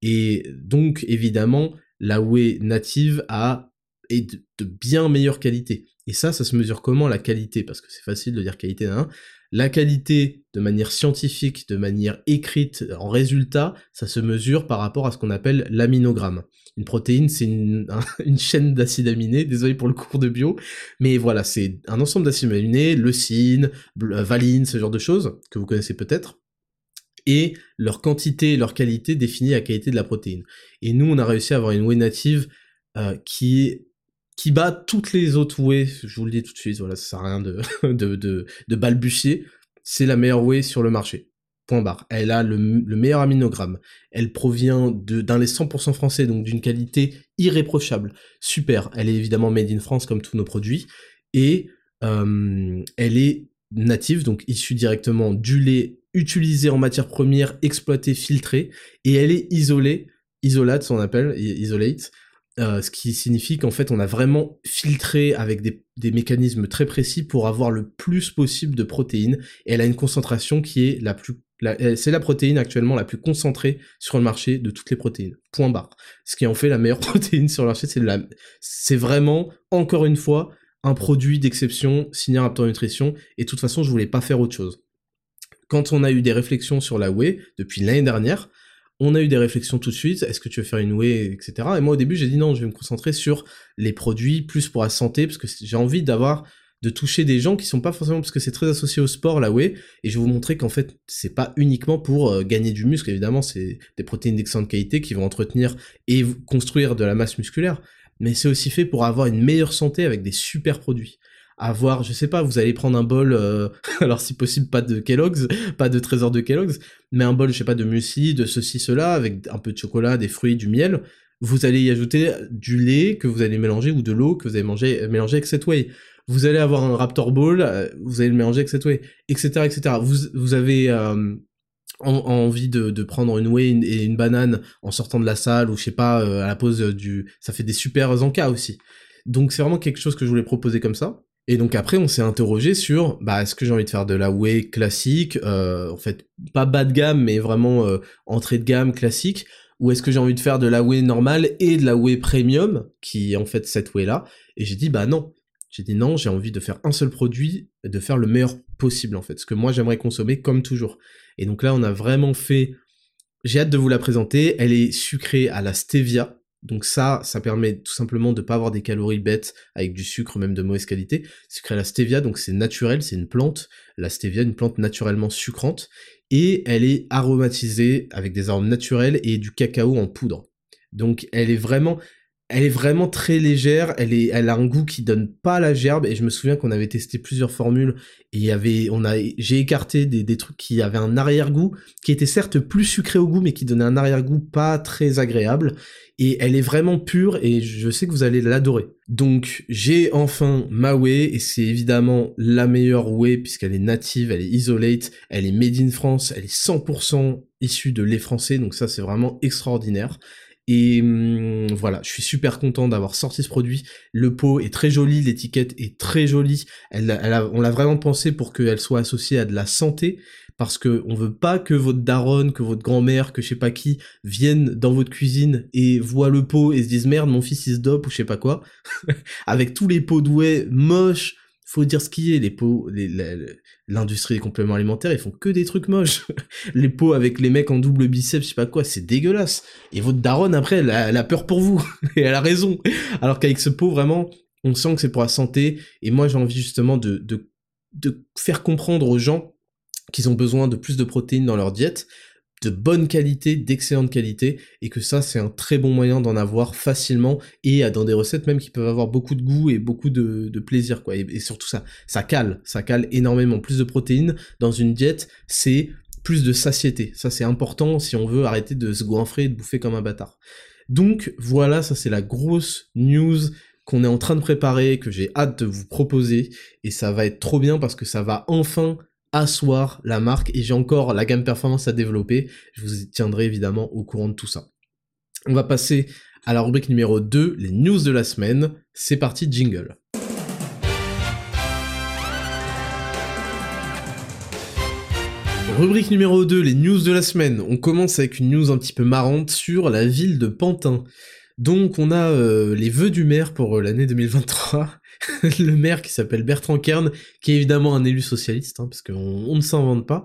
Et donc, évidemment, la whey native a est de, bien meilleure qualité. Et ça, ça se mesure comment la qualité? Parce que c'est facile de dire qualité d'un. La qualité, de manière scientifique, de manière écrite, en résultat, ça se mesure par rapport à ce qu'on appelle l'aminogramme. Une protéine, c'est une, (laughs) chaîne d'acides aminés, désolé pour le cours de bio, mais voilà, c'est un ensemble d'acides aminés, leucine, valine, ce genre de choses, que vous connaissez peut-être et leur quantité leur qualité définit la qualité de la protéine. Et nous, on a réussi à avoir une whey native euh, qui qui bat toutes les autres whey, je vous le dis tout de suite, voilà, ça sert à rien de, (laughs) de, de, de balbutier, c'est la meilleure whey sur le marché. Point barre. Elle a le, meilleur aminogramme. Elle provient d'un lait 100% français, donc d'une qualité irréprochable. Super. Elle est évidemment made in France comme tous nos produits. Et euh, elle est native, donc issue directement du lait utilisée en matière première, exploitée, filtrée, et elle est isolée, isolate, on appelle, isolate, euh, ce qui signifie qu'en fait on a vraiment filtré avec des, mécanismes très précis pour avoir le plus possible de protéines, et elle a une concentration qui est la plus c'est la protéine actuellement la plus concentrée sur le marché de toutes les protéines. Point barre. Ce qui en fait la meilleure (laughs) protéine sur le marché, c'est la, c'est vraiment, encore une fois, un produit d'exception signé Raptor Nutrition, et de toute façon, je voulais pas faire autre chose quand on a eu des réflexions sur la whey depuis l'année dernière, on a eu des réflexions tout de suite, est-ce que tu veux faire une whey, etc. Et moi au début j'ai dit non, je vais me concentrer sur les produits plus pour la santé, parce que j'ai envie d'avoir, de toucher des gens qui sont pas forcément parce que c'est très associé au sport la whey. Et je vais vous montrer qu'en fait c'est pas uniquement pour euh, gagner du muscle. Évidemment c'est des protéines d'excellente qualité qui vont entretenir et construire de la masse musculaire. Mais c'est aussi fait pour avoir une meilleure santé avec des super produits avoir, je sais pas, vous allez prendre un bol, euh, (laughs) alors si possible pas de Kellogg's, pas de trésor de Kellogg's, mais un bol, je sais pas, de muesli, de ceci, cela, avec un peu de chocolat, des fruits, du miel, vous allez y ajouter du lait que vous allez mélanger ou de l'eau que vous allez manger, mélanger avec cette whey. Vous allez avoir un Raptor Ball, euh, vous allez le mélanger avec cette whey, etc., etc. Vous, vous avez euh, envie de, de, prendre une whey et une banane en sortant de la salle ou je sais pas à la pause du, ça fait des super encas aussi. Donc c'est vraiment quelque chose que je voulais proposer comme ça. Et donc après, on s'est interrogé sur, bah, est-ce que j'ai envie de faire de la whey classique, euh, en fait, pas bas de gamme, mais vraiment euh, entrée de gamme classique, ou est-ce que j'ai envie de faire de la whey normale et de la whey premium, qui est en fait cette whey-là Et j'ai dit, bah non. J'ai dit non, j'ai envie de faire un seul produit, de faire le meilleur possible, en fait, ce que moi j'aimerais consommer comme toujours. Et donc là, on a vraiment fait... J'ai hâte de vous la présenter, elle est sucrée à la stevia, donc ça, ça permet tout simplement de pas avoir des calories bêtes avec du sucre même de mauvaise qualité. Sucre à la stevia, donc c'est naturel, c'est une plante. La stevia, une plante naturellement sucrante. Et elle est aromatisée avec des arômes naturels et du cacao en poudre. Donc elle est vraiment, elle est vraiment très légère, elle, est, elle a un goût qui donne pas la gerbe, et je me souviens qu'on avait testé plusieurs formules, et y avait, on a, j'ai écarté des, des trucs qui avaient un arrière-goût, qui était certes plus sucré au goût, mais qui donnait un arrière-goût pas très agréable, et elle est vraiment pure, et je sais que vous allez l'adorer. Donc, j'ai enfin ma whey, et c'est évidemment la meilleure whey, puisqu'elle est native, elle est isolate, elle est made in France, elle est 100% issue de lait français, donc ça c'est vraiment extraordinaire. Et hum, voilà, je suis super content d'avoir sorti ce produit. Le pot est très joli, l'étiquette est très jolie. Elle, elle on l'a vraiment pensé pour qu'elle soit associée à de la santé, parce que on veut pas que votre daronne, que votre grand-mère, que je sais pas qui viennent dans votre cuisine et voient le pot et se disent merde, mon fils il se dope ou je sais pas quoi, (laughs) avec tous les pots doués moches faut dire ce qui est, les pots, l'industrie des compléments alimentaires, ils font que des trucs moches. (laughs) les pots avec les mecs en double biceps, je sais pas quoi, c'est dégueulasse. Et votre daronne, après, elle a, peur pour vous. (laughs) et elle a raison. Alors qu'avec ce pot, vraiment, on sent que c'est pour la santé. Et moi, j'ai envie justement de, faire comprendre aux gens qu'ils ont besoin de plus de protéines dans leur diète, de bonne qualité, d'excellente qualité, et que ça c'est un très bon moyen d'en avoir facilement et dans des recettes même qui peuvent avoir beaucoup de goût et beaucoup de, plaisir quoi. Et, surtout ça, ça cale, ça cale énormément. Plus de protéines dans une diète, c'est plus de satiété. Ça c'est important si on veut arrêter de se goinfrer et de bouffer comme un bâtard. Donc voilà, ça c'est la grosse news qu'on est en train de préparer, que j'ai hâte de vous proposer, et ça va être trop bien parce que ça va enfin asseoir la marque et j'ai encore la gamme performance à développer. Je vous tiendrai évidemment au courant de tout ça. On va passer à la rubrique numéro 2, les news de la semaine. C'est parti, jingle. Rubrique numéro 2, les news de la semaine. On commence avec une news un petit peu marrante sur la ville de Pantin. Donc on a euh, les vœux du maire pour euh, l'année 2023 (laughs) le maire qui s'appelle Bertrand Kern, qui est évidemment un élu socialiste, hein, parce qu'on on ne s'invente pas,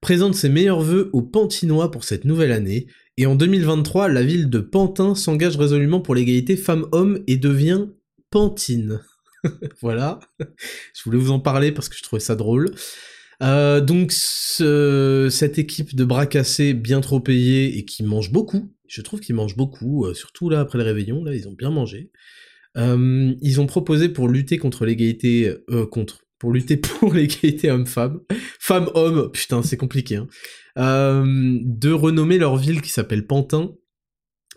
présente ses meilleurs vœux aux Pantinois pour cette nouvelle année, et en 2023, la ville de Pantin s'engage résolument pour l'égalité femmes-hommes et devient Pantine. (laughs) voilà, je voulais vous en parler parce que je trouvais ça drôle. Euh, donc cette équipe de bras cassés bien trop payés et qui mange beaucoup, je trouve qu'ils mangent beaucoup, euh, surtout là après le réveillon, là ils ont bien mangé. Euh, ils ont proposé pour lutter contre l'égalité, euh, contre, pour lutter (laughs) pour l'égalité homme-femme, femme-homme, putain c'est compliqué, hein, euh, de renommer leur ville qui s'appelle Pantin,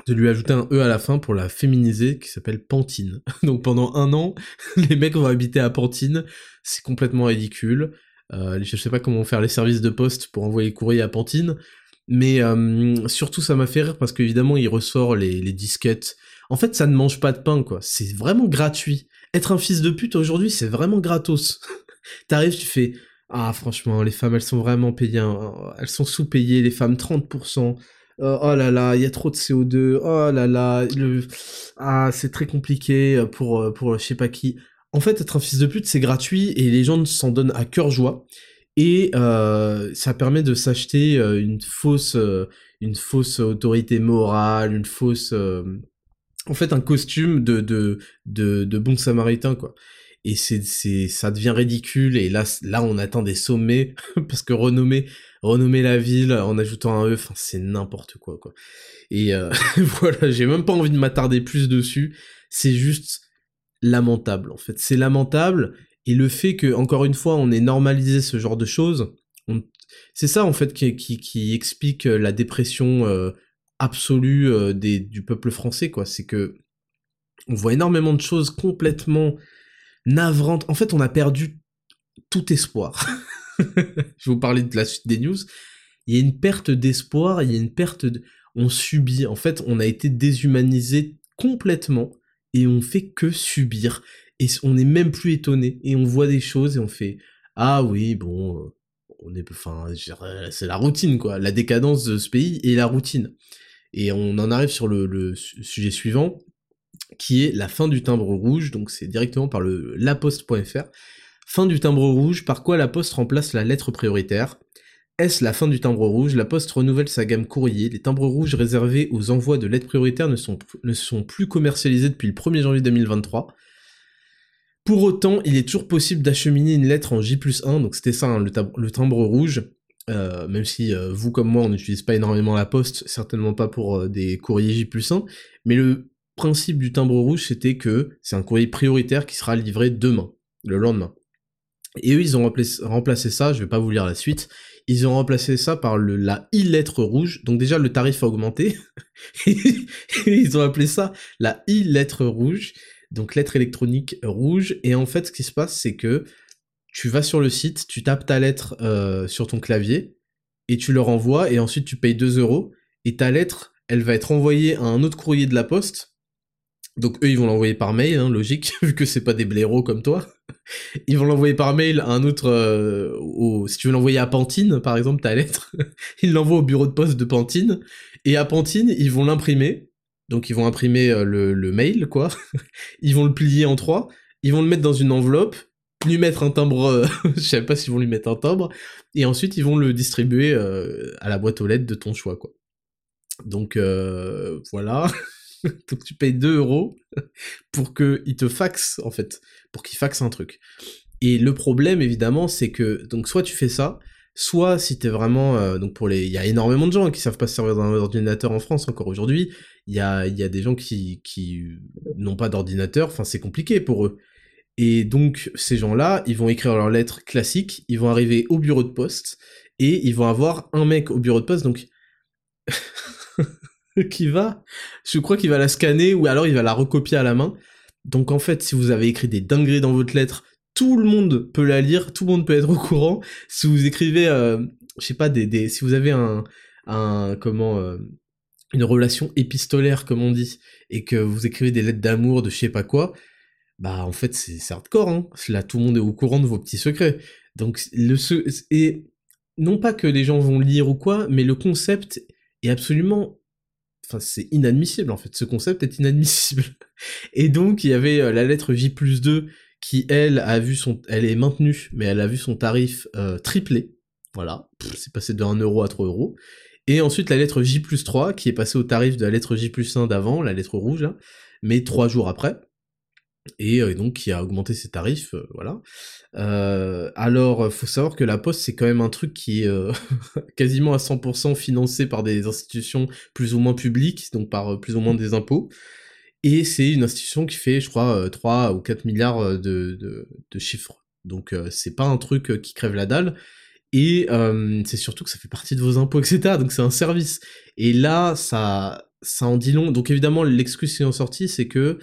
de lui ajouter un E à la fin pour la féminiser qui s'appelle Pantine. (laughs) Donc pendant un an, (laughs) les mecs vont habiter à Pantine, c'est complètement ridicule. Euh, je sais pas comment faire les services de poste pour envoyer courrier à Pantine, mais surtout ça m'a fait rire parce qu'évidemment il ressort les disquettes en fait, ça ne mange pas de pain, quoi. C'est vraiment gratuit. Être un fils de pute aujourd'hui, c'est vraiment gratos. (laughs) T'arrives, tu fais, ah, franchement, les femmes, elles sont vraiment payées, elles sont sous-payées, les femmes 30%. Euh, oh là là, il y a trop de CO2. Oh là là, ah, c'est très compliqué pour, pour je sais pas qui. En fait, être un fils de pute, c'est gratuit et les gens s'en donnent à cœur joie. Et euh, ça permet de s'acheter euh, une fausse, une fausse autorité morale, une fausse, en fait un costume de, de, de, de bon samaritain, quoi. et c'est c'est ça devient ridicule et là là on atteint des sommets (laughs) parce que renommer renommer la ville en ajoutant un e enfin c'est n'importe quoi quoi. Et euh, (laughs) voilà j'ai même pas envie de m'attarder plus dessus. C'est juste lamentable en fait. C'est lamentable et le fait que encore une fois on ait normalisé ce genre de choses c'est ça en fait qui, qui, qui explique la dépression euh, absolue euh, des, du peuple français quoi c'est que on voit énormément de choses complètement navrante. En fait, on a perdu tout espoir. (laughs) Je vous parler de la suite des news. Il y a une perte d'espoir, il y a une perte de... On subit, en fait, on a été déshumanisé complètement et on fait que subir. Et on n'est même plus étonné. Et on voit des choses et on fait Ah oui, bon, euh, on est... Enfin, c'est la routine, quoi. La décadence de ce pays et la routine. Et on en arrive sur le, sujet suivant, qui est la fin du timbre rouge, donc c'est directement par le laposte.fr. Fin du timbre rouge, par quoi la poste remplace la lettre prioritaire? Est-ce la fin du timbre rouge? La poste renouvelle sa gamme courrier. Les timbres rouges réservés aux envois de lettres prioritaires ne sont, ne sont plus commercialisés depuis le 1er janvier 2023. Pour autant, il est toujours possible d'acheminer une lettre en J plus 1, donc c'était ça hein, le, timbre rouge, euh, même si euh, vous comme moi on n'utilise pas énormément la poste, certainement pas pour euh, des courriers J plus 1, mais le principe du timbre rouge, c'était que c'est un courrier prioritaire qui sera livré demain, le lendemain. Et eux, ils ont remplacé, ça, je vais pas vous lire la suite, ils ont remplacé ça par le, la e-lettre rouge, donc déjà le tarif a augmenté, (laughs) ils ont appelé ça la e-lettre rouge, donc lettre électronique rouge, et en fait ce qui se passe c'est que tu vas sur le site, tu tapes ta lettre euh, sur ton clavier, et tu le renvoies, et ensuite tu payes 2 euros, et ta lettre, elle va être envoyée à un autre courrier de la poste, donc eux, ils vont l'envoyer par mail, hein, logique, (laughs) vu que c'est pas des blaireaux comme toi. Ils vont l'envoyer par mail à un autre... Euh. Si tu veux l'envoyer à Pantine, par exemple, ta lettre, (laughs) ils l'envoient au bureau de poste de Pantine, et à Pantine, ils vont l'imprimer. Donc ils vont imprimer euh, le, mail, quoi. (laughs) ils vont le plier en trois, ils vont le mettre dans une enveloppe, lui mettre un timbre... Euh, (laughs) je sais pas s'ils vont lui mettre un timbre, et ensuite ils vont le distribuer à la boîte aux lettres de ton choix, quoi. Donc voilà. (laughs) Donc tu payes 2 euros pour qu'il te faxe, en fait, pour qu'il faxe un truc. Et le problème, évidemment, c'est que, donc soit tu fais ça, soit si t'es vraiment, euh, donc pour les, il y a énormément de gens qui savent pas se servir d'un ordinateur en France encore aujourd'hui, il y a, y a des gens qui, qui n'ont pas d'ordinateur, enfin c'est compliqué pour eux. Et donc ces gens-là, ils vont écrire leurs lettres classiques, ils vont arriver au bureau de poste, et ils vont avoir un mec au bureau de poste, donc (laughs) qui va, je crois qu'il va la scanner ou alors il va la recopier à la main. Donc en fait, si vous avez écrit des dingueries dans votre lettre, tout le monde peut la lire, tout le monde peut être au courant. Si vous écrivez, euh, je sais pas, des, si vous avez un, un comment, euh, une relation épistolaire comme on dit, et que vous écrivez des lettres d'amour, de je sais pas quoi, bah en fait c'est hardcore. Hein. Là, tout le monde est au courant de vos petits secrets. Donc le et non pas que les gens vont lire ou quoi, mais le concept est absolument Enfin, c'est inadmissible en fait, ce concept est inadmissible. (laughs) Et donc, il y avait euh, la lettre J plus 2 qui, elle, a vu son... Elle est maintenue, mais elle a vu son tarif euh, triplé. Voilà, c'est passé de 1 euro à 3 euros. Et ensuite, la lettre J plus 3 qui est passée au tarif de la lettre J plus 1 d'avant, la lettre rouge, mais 3 jours après et euh, donc qui a augmenté ses tarifs, euh, voilà. Euh, alors, faut savoir que la Poste c'est quand même un truc qui est (laughs) quasiment à 100% financé par des institutions plus ou moins publiques, donc par plus ou moins des impôts. Et c'est une institution qui fait, je crois, 3 ou 4 milliards de, de, chiffres. Donc c'est pas un truc qui crève la dalle. Et c'est surtout que ça fait partie de vos impôts, etc. Donc c'est un service. Et là, ça, ça en dit long. Donc évidemment, l'excuse qui est en sortie, c'est que euh,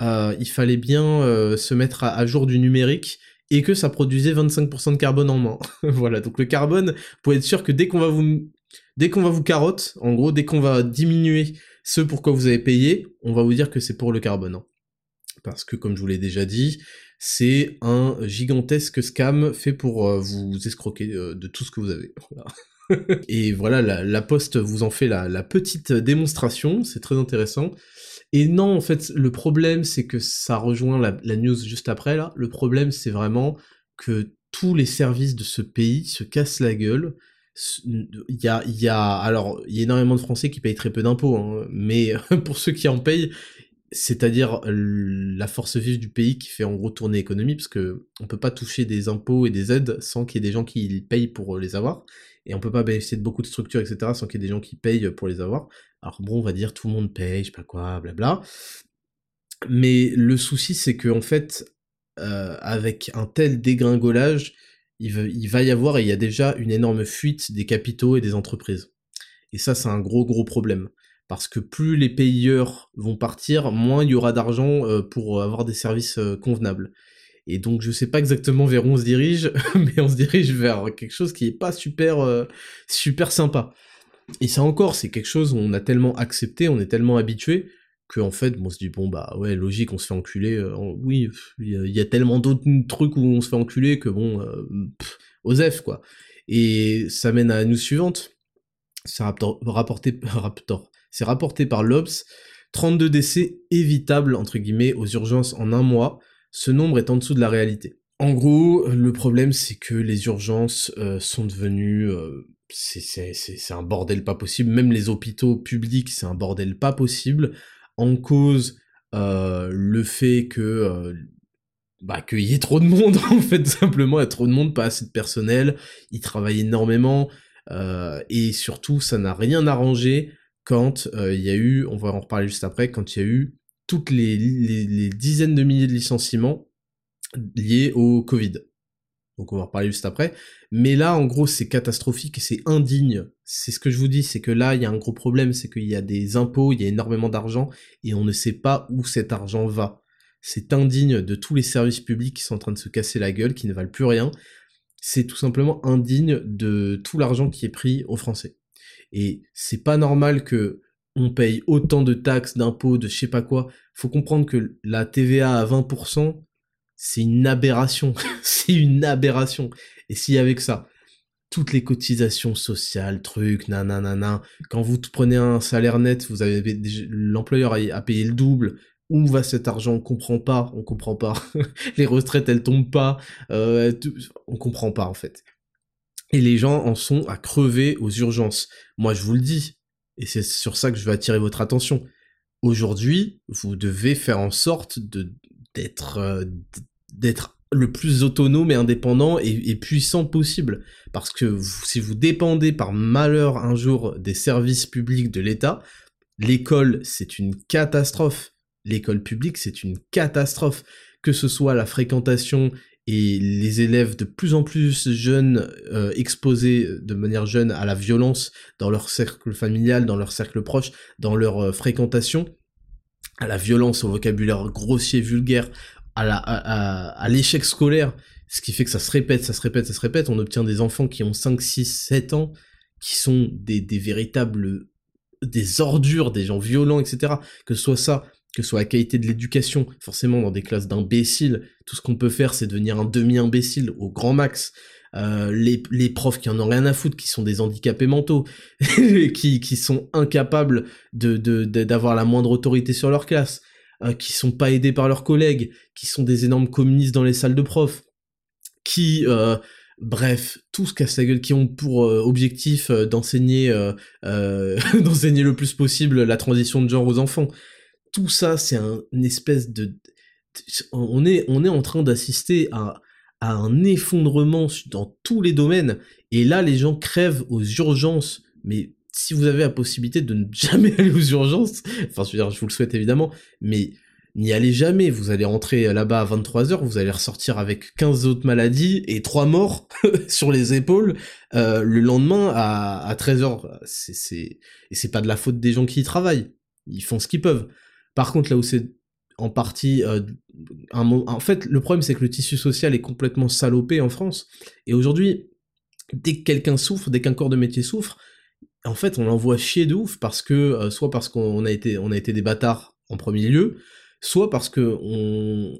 il fallait bien euh, se mettre à, jour du numérique et que ça produisait 25% de carbone en moins. (laughs) voilà, donc le carbone, pour être sûr que dès qu'on va vous dès qu'on va vous carotte, en gros, dès qu'on va diminuer ce pour quoi vous avez payé, on va vous dire que c'est pour le carbone. Hein. Parce que comme je vous l'ai déjà dit, c'est un gigantesque scam fait pour euh, vous escroquer de tout ce que vous avez. (laughs) et voilà, la, Poste vous en fait la petite démonstration, c'est très intéressant. Et non, en fait, le problème, c'est que ça rejoint la, news juste après, là. Le problème, c'est vraiment que tous les services de ce pays se cassent la gueule. Il y a, il y a, alors, il y a énormément de Français qui payent très peu d'impôts, hein, mais (laughs) pour ceux qui en payent, c'est-à-dire la force vive du pays qui fait en gros tourner l'économie, parce que on peut pas toucher des impôts et des aides sans qu'il y ait des gens qui payent pour les avoir, et on peut pas bénéficier de beaucoup de structures, etc., sans qu'il y ait des gens qui payent pour les avoir. Alors bon, on va dire tout le monde paye, je sais pas quoi, blabla. Mais le souci, c'est que en fait, euh, avec un tel dégringolage, il, il va y avoir, et il y a déjà une énorme fuite des capitaux et des entreprises. Et ça, c'est un gros gros problème parce que plus les payeurs vont partir, moins il y aura d'argent euh, pour avoir des services euh, convenables. Et donc je sais pas exactement vers où on se dirige, (laughs) mais on se dirige vers quelque chose qui est pas super euh, super sympa. Et ça encore, c'est quelque chose où on a tellement accepté, on est tellement habitué que en fait, on se dit bon bah ouais logique, on se fait enculer. oui, il y, a tellement d'autres trucs où on se fait enculer que bon, osef quoi. Et ça mène à la news suivante. C'est rapporté, (laughs) raptor, c'est rapporté par l'Obs, 32 décès évitables, entre guillemets, aux urgences en un mois. Ce nombre est en dessous de la réalité. En gros, le problème, c'est que les urgences euh, sont devenues... Euh, c'est un bordel pas possible. Même les hôpitaux publics, c'est un bordel pas possible. En cause, euh, le fait que... bah, qu'il y ait trop de monde, (laughs) en fait, simplement, il y a trop de monde, pas assez de personnel, ils travaillent énormément, et surtout, ça n'a rien arrangé quand il y a eu, on va en reparler juste après, quand il y a eu toutes les, les, dizaines de milliers de licenciements liés au Covid. Donc on va en reparler juste après. Mais là, en gros, c'est catastrophique et c'est indigne. C'est ce que je vous dis, c'est que là, il y a un gros problème, c'est qu'il y a des impôts, il y a énormément d'argent, et on ne sait pas où cet argent va. C'est indigne de tous les services publics qui sont en train de se casser la gueule, qui ne valent plus rien. C'est tout simplement indigne de tout l'argent qui est pris aux Français. Et c'est pas normal que on paye autant de taxes, d'impôts, de je sais pas quoi. Faut comprendre que la TVA à 20%, c'est une aberration. (laughs) c'est une aberration. Et si avec ça, toutes les cotisations sociales, trucs, nanana, quand vous prenez un salaire net, vous avez l'employeur a payé le double. Où va cet argent? On comprend pas, on comprend pas. (laughs) les retraites, elles tombent pas. Euh, on comprend pas en fait et les gens en sont à crever aux urgences. Moi, je vous le dis, et c'est sur ça que je veux attirer votre attention. Aujourd'hui, vous devez faire en sorte euh, d'être le plus autonome et indépendant et, puissant possible. Parce que si vous dépendez par malheur un jour des services publics de l'État, l'école, c'est une catastrophe. L'école publique, c'est une catastrophe. Que ce soit la fréquentation et les élèves de plus en plus jeunes euh, exposés de manière jeune à la violence dans leur cercle familial, dans leur cercle proche, dans leur euh, fréquentation, à la violence, au vocabulaire grossier, vulgaire, à la à, l'échec scolaire, ce qui fait que ça se répète, ça se répète, ça se répète, on obtient des enfants qui ont 5, 6, 7 ans, qui sont des, des véritables des ordures, des gens violents, etc. Que ce soit ça, que ce soit la qualité de l'éducation, forcément dans des classes d'imbéciles, tout ce qu'on peut faire c'est devenir un demi-imbécile au grand max. Euh, les, les, profs qui en ont rien à foutre, qui sont des handicapés mentaux, (laughs) qui, qui sont incapables de d'avoir la moindre autorité sur leur classe, euh, qui sont pas aidés par leurs collègues, qui sont des énormes communistes dans les salles de profs, qui euh, bref, tout ce casse la gueule, qui ont pour objectif d'enseigner (laughs) d'enseigner le plus possible la transition de genre aux enfants tout ça, c'est un, une espèce de... On est, en train d'assister à, un effondrement dans tous les domaines, et là, les gens crèvent aux urgences, mais si vous avez la possibilité de ne jamais (laughs) aller aux urgences, enfin, je vous le souhaite évidemment, mais n'y allez jamais, vous allez rentrer là-bas à 23h, vous allez ressortir avec 15 autres maladies et 3 morts (laughs) sur les épaules euh, le lendemain à, à 13h. C'est, et c'est pas de la faute des gens qui y travaillent, ils font ce qu'ils peuvent. Par contre, là où c'est en partie euh, en fait le problème c'est que le tissu social est complètement salopé en France. Et aujourd'hui dès que quelqu'un souffre dès qu'un corps de métier souffre en fait on l'envoie chier de ouf parce que euh, soit parce qu'on a été des bâtards en premier lieu soit parce que on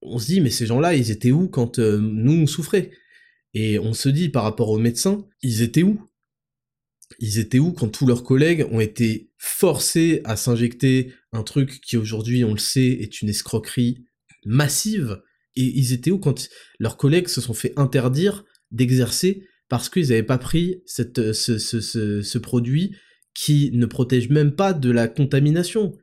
on se dit mais ces gens-là ils étaient où quand euh, nous on souffrait? Et on se dit par rapport aux médecins ils étaient où? Ils étaient où quand tous leurs collègues ont été forcés à s'injecter un truc qui aujourd'hui, on le sait, est une escroquerie massive Et ils étaient où quand leurs collègues se sont fait interdire d'exercer parce qu'ils n'avaient pas pris cette, ce, produit qui ne protège même pas de la contamination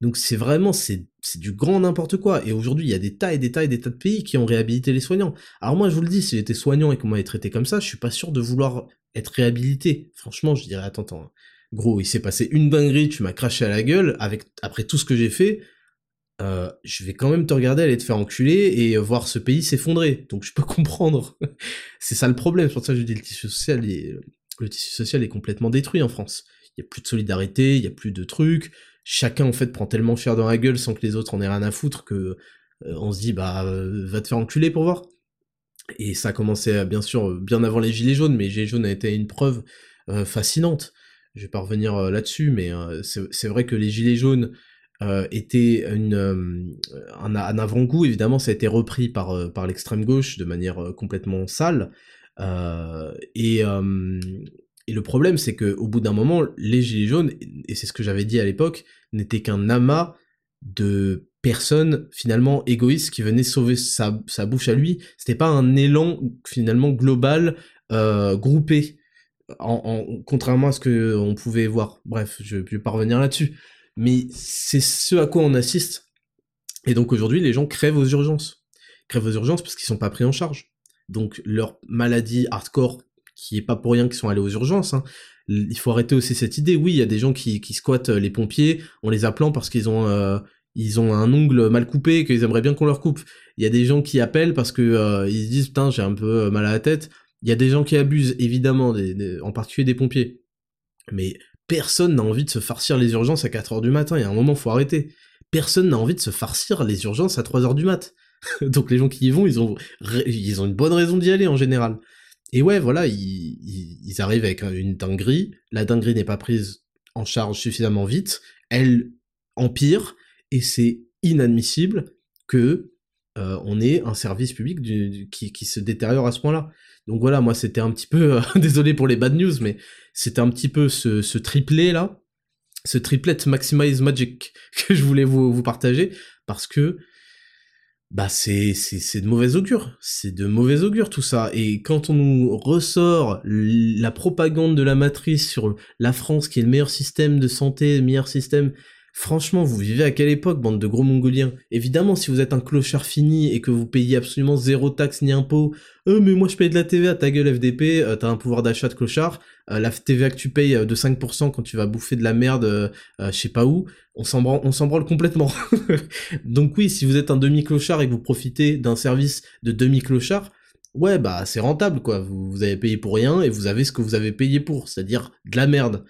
Donc c'est vraiment, c'est du grand n'importe quoi. Et aujourd'hui, il y a des tas et des tas et des tas de pays qui ont réhabilité les soignants. Alors moi, je vous le dis, si j'étais soignant et qu'on m'avait traité comme ça, je suis pas sûr de vouloir être réhabilité. Franchement, je dirais, attends, attends, gros, il s'est passé une dinguerie, tu m'as craché à la gueule, avec après tout ce que j'ai fait, euh, je vais quand même te regarder aller te faire enculer et voir ce pays s'effondrer. Donc je peux (laughs) comprendre. c'est ça le problème. C'est pour ça que je dis le tissu social est, le tissu social est complètement détruit en France. Il y a plus de solidarité, il y a plus de trucs. Chacun en fait prend tellement cher dans la gueule sans que les autres en aient rien à foutre que euh, on se dit bah euh, va te faire enculer pour voir. Et ça a commencé bien sûr bien avant les gilets jaunes, mais les gilets jaunes a été une preuve fascinante. Je vais pas revenir là-dessus, mais c'est vrai que les gilets jaunes euh, euh, un, avant-goût. Évidemment, ça a été repris par, euh, l'extrême gauche de manière complètement sale. et, le problème, c'est qu'au bout d'un moment, les Gilets jaunes, et c'est ce que j'avais dit à l'époque, n'étaient qu'un amas de personnes finalement égoïstes qui venaient sauver sa, sa bouche à lui. C'était pas un élan finalement global, groupé. En, contrairement à ce que on pouvait voir. Bref, je vais pas revenir là-dessus mais c'est ce à quoi on assiste. Et donc aujourd'hui, les gens crèvent aux urgences. Crèvent aux urgences parce qu'ils sont pas pris en charge. Donc leur maladie hardcore, qui est pas pour rien qu'ils sont allés aux urgences, hein, il faut arrêter aussi cette idée. Oui, il y a des gens qui, qui squattent les pompiers en les appelant parce qu'ils ont euh, ont un ongle mal coupé et qu'ils aimeraient bien qu'on leur coupe. Il y a des gens qui appellent parce que euh, ils se disent putain j'ai un peu mal à la tête. Il y a des gens qui abusent évidemment, en particulier des pompiers. Mais personne n'a envie de se farcir les urgences à 4h du matin, il y a un moment, faut arrêter. Personne n'a envie de se farcir les urgences à 3h du mat. (laughs) Donc les gens qui y vont, ils ont, ils ont une bonne raison d'y aller en général. Et ouais, voilà, ils, arrivent avec une dinguerie, la dinguerie n'est pas prise en charge suffisamment vite, elle empire, et c'est inadmissible que euh, on ait un service public qui, qui, se détériore à ce point-là. Donc voilà, moi c'était un petit peu, euh, (laughs) désolé pour les bad news, mais c'était un petit peu ce, ce triplé là, ce triplet Maximize Magic (laughs) que je voulais vous, vous partager, parce que bah c'est c'est de mauvais augure, c'est de mauvais augure tout ça. Et quand on nous ressort la propagande de la matrice sur la France qui est le meilleur système de santé, le meilleur système Franchement, vous vivez à quelle époque, bande de gros mongoliens? Évidemment, si vous êtes un clochard fini et que vous payez absolument zéro taxe ni impôt, euh, mais moi je paye de la TVA, ta gueule FDP, euh, t'as un pouvoir d'achat de clochard, euh, la TVA que tu payes euh, de 5% quand tu vas bouffer de la merde, je sais pas où, on s'en branle, complètement. (laughs) Donc oui, si vous êtes un demi-clochard et que vous profitez d'un service de demi-clochard, ouais, bah c'est rentable quoi, vous, vous avez payé pour rien et vous avez ce que vous avez payé pour, c'est-à-dire de la merde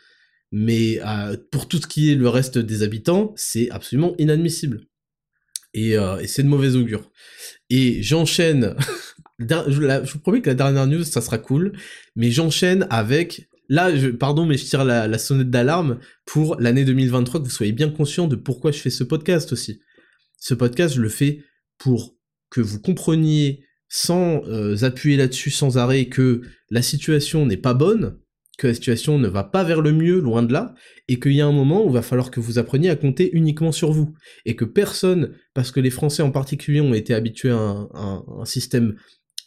mais euh, pour tout ce qui est le reste des habitants, c'est absolument inadmissible. Et, euh, c'est de mauvais augure. Et j'enchaîne, (laughs) je, vous promets que la dernière news, ça sera cool, mais j'enchaîne avec, là, pardon, mais je tire la, la sonnette d'alarme pour l'année 2023, que vous soyez bien conscient de pourquoi je fais ce podcast aussi. Ce podcast, je le fais pour que vous compreniez sans euh, appuyer là-dessus sans arrêt que la situation n'est pas bonne, que la situation ne va pas vers le mieux, loin de là, et qu'il y a un moment où il va falloir que vous appreniez à compter uniquement sur vous, et que personne, parce que les Français en particulier ont été habitués à un, système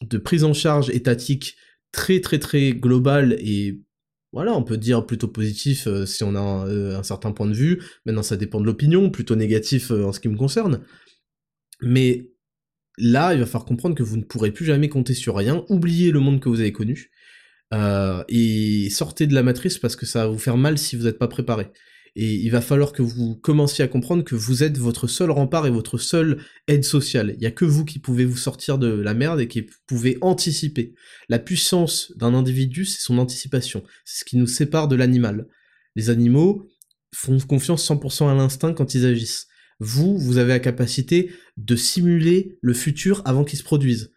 de prise en charge étatique très très très global et voilà, on peut dire plutôt positif euh, si on a euh, un, certain point de vue, maintenant ça dépend de l'opinion, plutôt négatif euh, en ce qui me concerne, mais là, il va falloir comprendre que vous ne pourrez plus jamais compter sur rien, oubliez le monde que vous avez connu, euh, et sortez de la matrice parce que ça va vous faire mal si vous n'êtes pas préparé. Et il va falloir que vous commenciez à comprendre que vous êtes votre seul rempart et votre seule aide sociale. Il n'y a que vous qui pouvez vous sortir de la merde et qui pouvez anticiper. La puissance d'un individu, c'est son anticipation. C'est ce qui nous sépare de l'animal. Les animaux font confiance 100% à l'instinct quand ils agissent. Vous, vous avez la capacité de simuler le futur avant qu'il se produise.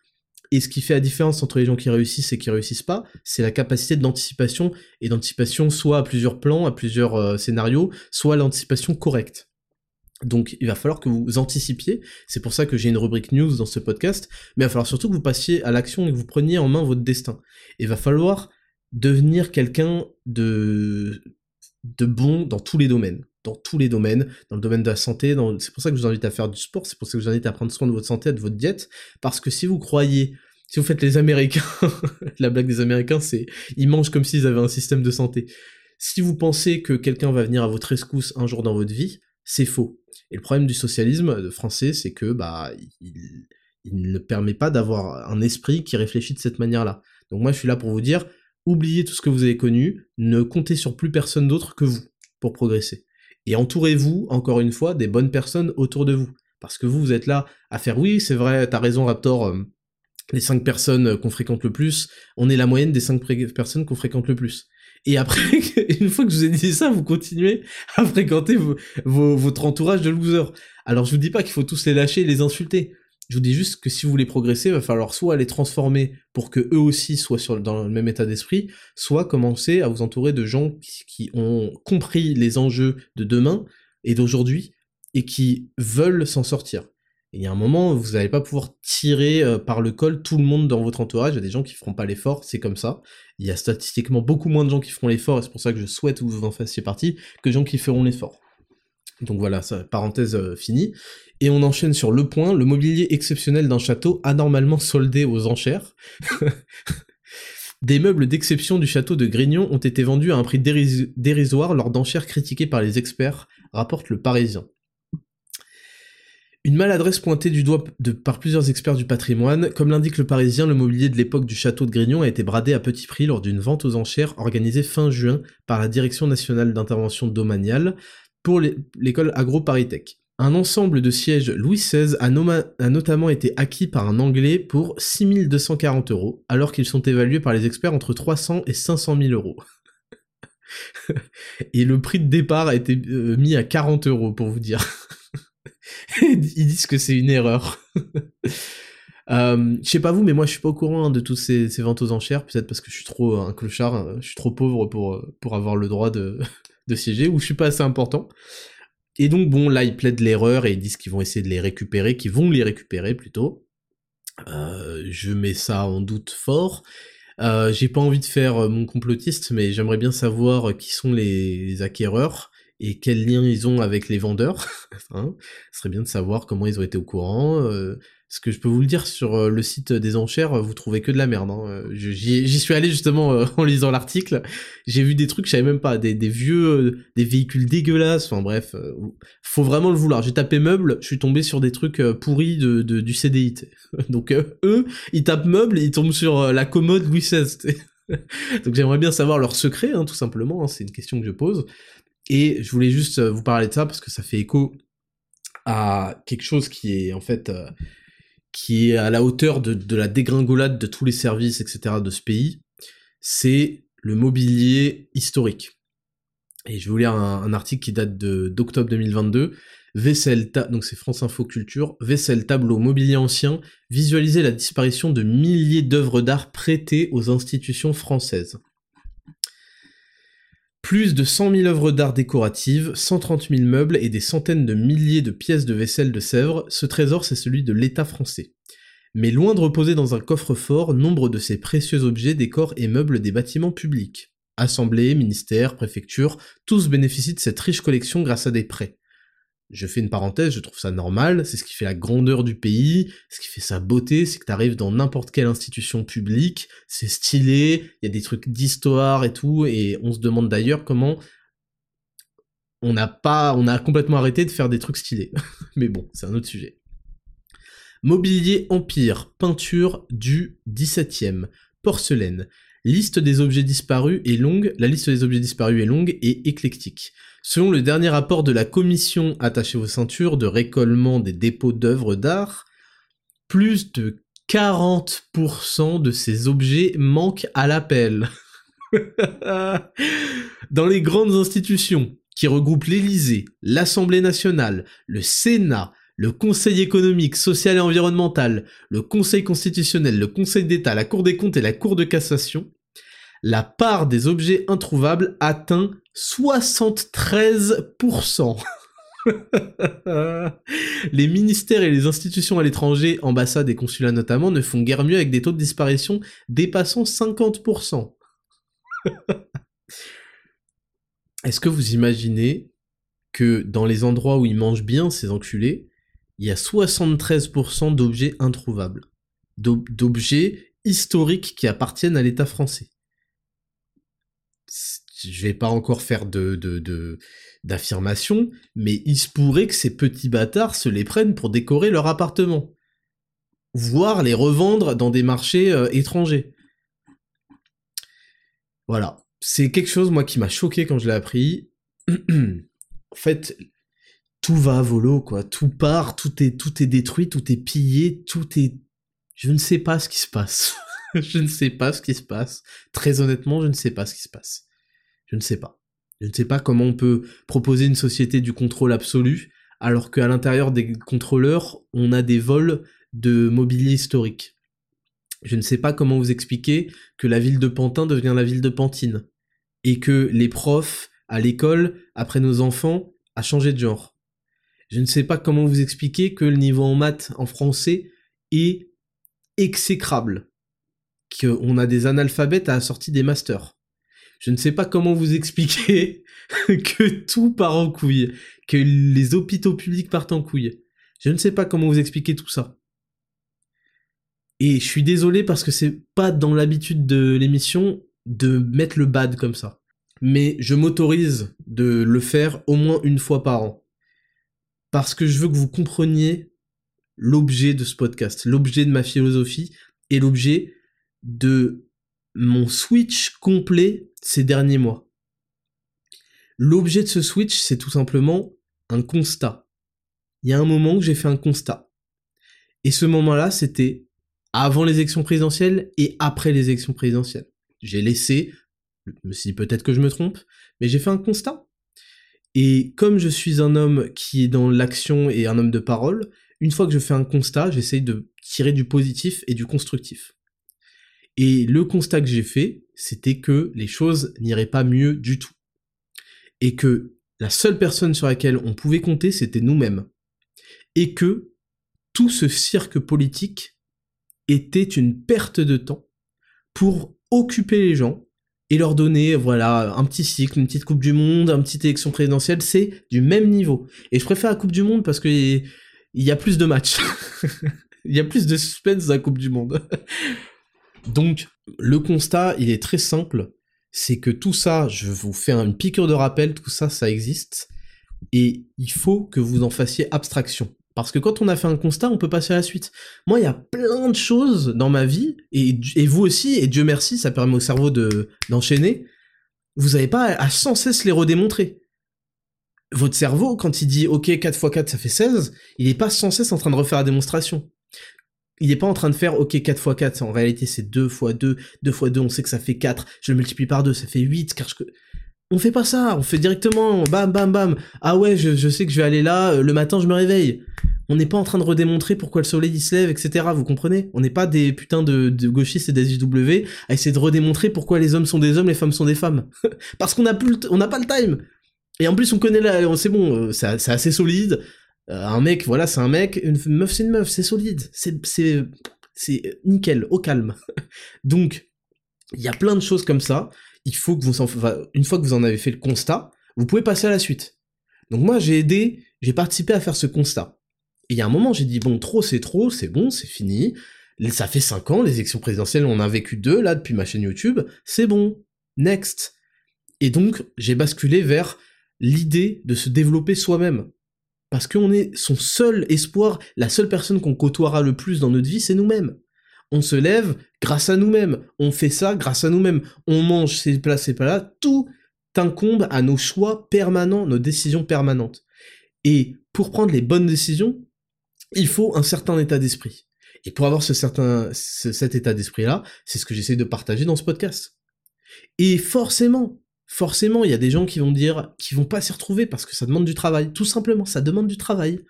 Et ce qui fait la différence entre les gens qui réussissent et qui réussissent pas, c'est la capacité d'anticipation, et d'anticipation soit à plusieurs plans, à plusieurs euh, scénarios, soit l'anticipation correcte. Donc il va falloir que vous anticipiez, c'est pour ça que j'ai une rubrique news dans ce podcast, mais il va falloir surtout que vous passiez à l'action et que vous preniez en main votre destin. Il va falloir devenir quelqu'un de, de bon dans tous les domaines dans tous les domaines, dans le domaine de la santé, c'est pour ça que je vous invite à faire du sport, c'est pour ça que je vous invite à prendre soin de votre santé, de votre diète, parce que si vous croyez, si vous faites les Américains, (laughs) la blague des Américains, c'est ils mangent comme s'ils avaient un système de santé. Si vous pensez que quelqu'un va venir à votre rescousse un jour dans votre vie, c'est faux. Et le problème du socialisme français, c'est que bah il ne permet pas d'avoir un esprit qui réfléchit de cette manière-là. Donc moi je suis là pour vous dire, oubliez tout ce que vous avez connu, ne comptez sur plus personne d'autre que vous pour progresser. Et entourez-vous, encore une fois, des bonnes personnes autour de vous. Parce que vous, vous êtes là à faire oui, c'est vrai, t'as raison Raptor, euh, les 5 personnes qu'on fréquente le plus, on est la moyenne des 5 personnes qu'on fréquente le plus. Et après, (laughs) une fois que je vous ai dit ça, vous continuez à fréquenter votre entourage de losers. Alors je vous dis pas qu'il faut tous les lâcher et les insulter. Je vous dis juste que si vous voulez progresser, il va falloir soit les transformer pour que eux aussi soient dans le même état d'esprit, soit commencer à vous entourer de gens qui, ont compris les enjeux de demain et d'aujourd'hui et qui veulent s'en sortir. Il y a un moment, vous n'allez pas pouvoir tirer euh, par le col tout le monde dans votre entourage. Il y a des gens qui feront pas l'effort, c'est comme ça. Il y a statistiquement beaucoup moins de gens qui feront l'effort, et c'est pour ça que je souhaite que vous en fassiez partie, que de gens qui feront l'effort. Donc voilà, parenthèse euh, finie. Et on enchaîne sur le point, le mobilier exceptionnel d'un château anormalement soldé aux enchères. (laughs) Des meubles d'exception du château de Grignon ont été vendus à un prix dérisoire lors d'enchères critiquées par les experts, rapporte le Parisien. Une maladresse pointée du doigt par plusieurs experts du patrimoine, comme l'indique le Parisien, le mobilier de l'époque du château de Grignon a été bradé à petit prix lors d'une vente aux enchères organisée fin juin par la Direction nationale d'intervention domaniale pour l'école agro-paritech. Un ensemble de sièges Louis XVI a, notamment été acquis par un Anglais pour 6240 euros, alors qu'ils sont évalués par les experts entre 300 et 500 000 euros. (laughs) et le prix de départ a été euh, mis à 40 euros, pour vous dire. (laughs) Ils disent que c'est une erreur. (laughs) Euh, je sais pas vous, mais moi je suis pas au courant hein, de toutes ces, ventes aux enchères, peut-être parce que je suis trop un clochard, hein, je suis trop pauvre pour, pour avoir le droit de, de siéger, ou je suis pas assez important. Et donc bon, là ils plaident l'erreur et ils disent qu'ils vont essayer de les récupérer, qu'ils vont les récupérer plutôt. Euh, je mets ça en doute fort. Euh, j'ai pas envie de faire euh, mon complotiste, mais j'aimerais bien savoir qui sont les, acquéreurs et quels liens ils ont avec les vendeurs. (laughs) hein? Ce serait bien de savoir comment ils ont été au courant. Ce que je peux vous le dire sur euh, le site des enchères, vous trouvez que de la merde. Hein. Euh, j'y suis allé justement euh, (laughs) en lisant l'article. J'ai vu des trucs, je savais même pas, des, vieux, des véhicules dégueulasses. Enfin bref, faut vraiment le vouloir. J'ai tapé meubles, je suis tombé sur des trucs pourris de, du CDI. (laughs) Donc eux, ils tapent meubles, ils tombent sur la commode Louis XVI. (laughs) Donc j'aimerais bien savoir leur secret, hein, tout simplement. Hein, c'est une question que je pose. Et je voulais juste vous parler de ça parce que ça fait écho à quelque chose qui est en fait qui est à la hauteur de, la dégringolade de tous les services, etc. de ce pays, c'est le mobilier historique. Et je vais vous lire un, article qui date d'octobre 2022. Vaisselle, donc c'est France Info Culture, vaisselle, tableau, mobilier ancien, visualiser la disparition de milliers d'œuvres d'art prêtées aux institutions françaises. Plus de 100 000 œuvres d'art décoratives, 130 000 meubles et des centaines de milliers de pièces de vaisselle de Sèvres, ce trésor c'est celui de l'État français. Mais loin de reposer dans un coffre-fort, nombre de ces précieux objets décorent et meublent des bâtiments publics. Assemblées, ministères, préfectures, tous bénéficient de cette riche collection grâce à des prêts. Je fais une parenthèse, je trouve ça normal, c'est ce qui fait la grandeur du pays, ce qui fait sa beauté, c'est que t'arrives dans n'importe quelle institution publique, c'est stylé, il y a des trucs d'histoire et tout, et on se demande d'ailleurs comment on n'a pas, on a complètement arrêté de faire des trucs stylés. (laughs) Mais bon, c'est un autre sujet. Mobilier Empire, peinture du 17e, porcelaine. Liste des objets disparus est longue, la liste des objets disparus est longue et éclectique. Selon le dernier rapport de la commission Attachez vos ceintures de récollement des dépôts d'œuvres d'art, plus de 40% de ces objets manquent à l'appel. (laughs) Dans les grandes institutions qui regroupent l'Élysée, l'Assemblée nationale, le Sénat, le Conseil économique, social et environnemental, le Conseil constitutionnel, le Conseil d'État, la Cour des comptes et la Cour de cassation, la part des objets introuvables atteint 73%. (laughs) les ministères et les institutions à l'étranger, ambassades et consulats notamment, ne font guère mieux avec des taux de disparition dépassant 50%. (laughs) Est-ce que vous imaginez que dans les endroits où ils mangent bien, ces enculés, il y a 73% d'objets introuvables, d'objets historiques qui appartiennent à l'État français? Je vais pas encore faire de, de, d'affirmation, mais il se pourrait que ces petits bâtards se les prennent pour décorer leur appartement. Voire les revendre dans des marchés euh, étrangers. Voilà. C'est quelque chose, moi, qui m'a choqué quand je l'ai appris. (clears throat) en fait, tout va à volo, quoi. Tout part, tout est, tout est détruit, tout est pillé, tout est... Je ne sais pas ce qui se passe. (laughs) (laughs) je ne sais pas ce qui se passe. Très honnêtement, je ne sais pas ce qui se passe. Je ne sais pas. Je ne sais pas comment on peut proposer une société du contrôle absolu, alors qu'à l'intérieur des contrôleurs, on a des vols de mobilier historique. Je ne sais pas comment vous expliquer que la ville de Pantin devient la ville de Pantine, et que les profs à l'école, après nos enfants, a changé de genre. Je ne sais pas comment vous expliquer que le niveau en maths en français est exécrable, qu'on a des analphabètes à la sortie des masters. Je ne sais pas comment vous expliquer (laughs) que tout part en couille, que les hôpitaux publics partent en couille. Je ne sais pas comment vous expliquer tout ça. Et je suis désolé parce que c'est pas dans l'habitude de l'émission de mettre le bad comme ça. Mais je m'autorise de le faire au moins une fois par an. Parce que je veux que vous compreniez l'objet de ce podcast, l'objet de ma philosophie et l'objet de mon switch complet ces derniers mois. L'objet de ce switch, c'est tout simplement un constat. Il y a un moment que j'ai fait un constat. Et ce moment-là, c'était avant les élections présidentielles et après les élections présidentielles. J'ai laissé, me suis peut-être que je me trompe, mais j'ai fait un constat. Et comme je suis un homme qui est dans l'action et un homme de parole, une fois que je fais un constat, j'essaye de tirer du positif et du constructif. Et le constat que j'ai fait, c'était que les choses n'iraient pas mieux du tout. Et que la seule personne sur laquelle on pouvait compter, c'était nous-mêmes. Et que tout ce cirque politique était une perte de temps pour occuper les gens et leur donner, voilà, un petit cycle, une petite Coupe du Monde, une petite élection présidentielle, c'est du même niveau. Et je préfère la Coupe du Monde parce que il y a plus de matchs. (laughs) Il y a plus de suspense dans la Coupe du Monde. Donc, le constat, il est très simple. C'est que tout ça, je vous fais une piqûre de rappel, tout ça, ça existe. Et il faut que vous en fassiez abstraction. Parce que quand on a fait un constat, on peut passer à la suite. Moi, il y a plein de choses dans ma vie, et, vous aussi, et Dieu merci, ça permet au cerveau de d'enchaîner. Vous n'avez pas à, sans cesse les redémontrer. Votre cerveau, quand il dit OK, 4 x 4, ça fait 16, il n'est pas sans cesse en train de refaire la démonstration il est pas en train de faire OK 4 x 4, en réalité c'est 2 x 2, 2 x 2, on sait que ça fait 4, je le multiplie par 2, ça fait 8 car je on fait pas ça, on fait directement bam bam bam. Ah ouais, je, sais que je vais aller là, euh, le matin je me réveille. On n'est pas en train de redémontrer pourquoi le soleil il se lève, etc. Vous comprenez? On n'est pas des putains de, gauchistes et des IW à essayer de redémontrer pourquoi les hommes sont des hommes, les femmes sont des femmes. (laughs) Parce qu'on n'a plus, on n'a pas le time. Et en plus on connaît la, c'est bon, euh, c'est assez solide. Euh, un mec, voilà, c'est un mec, une meuf, c'est une meuf, c'est solide, c'est, nickel, au calme. (laughs) Donc, il y a plein de choses comme ça. Il faut que vous, en, une fois que vous en avez fait le constat, vous pouvez passer à la suite. Donc moi, j'ai aidé, j'ai participé à faire ce constat. Et il y a un moment, j'ai dit bon, trop c'est trop, c'est bon, c'est fini. Ça fait 5 ans, les élections présidentielles, on a vécu deux là depuis ma chaîne YouTube, c'est bon, next. Et donc, j'ai basculé vers l'idée de se développer soi-même. Parce qu'on est son seul espoir, la seule personne qu'on côtoiera le plus dans notre vie, c'est nous-mêmes. On se lève grâce à nous-mêmes. On fait ça grâce à nous-mêmes. On mange ces plats, ces plats-là. Tout incombe à nos choix permanents, nos décisions permanentes. Et pour prendre les bonnes décisions, il faut un certain état d'esprit. Et pour avoir cet état d'esprit-là, c'est ce que j'essaie de partager dans ce podcast. Et forcément, forcément, il y a des gens qui vont dire, qui vont pas s'y retrouver parce que ça demande du travail. Tout simplement, ça demande du travail.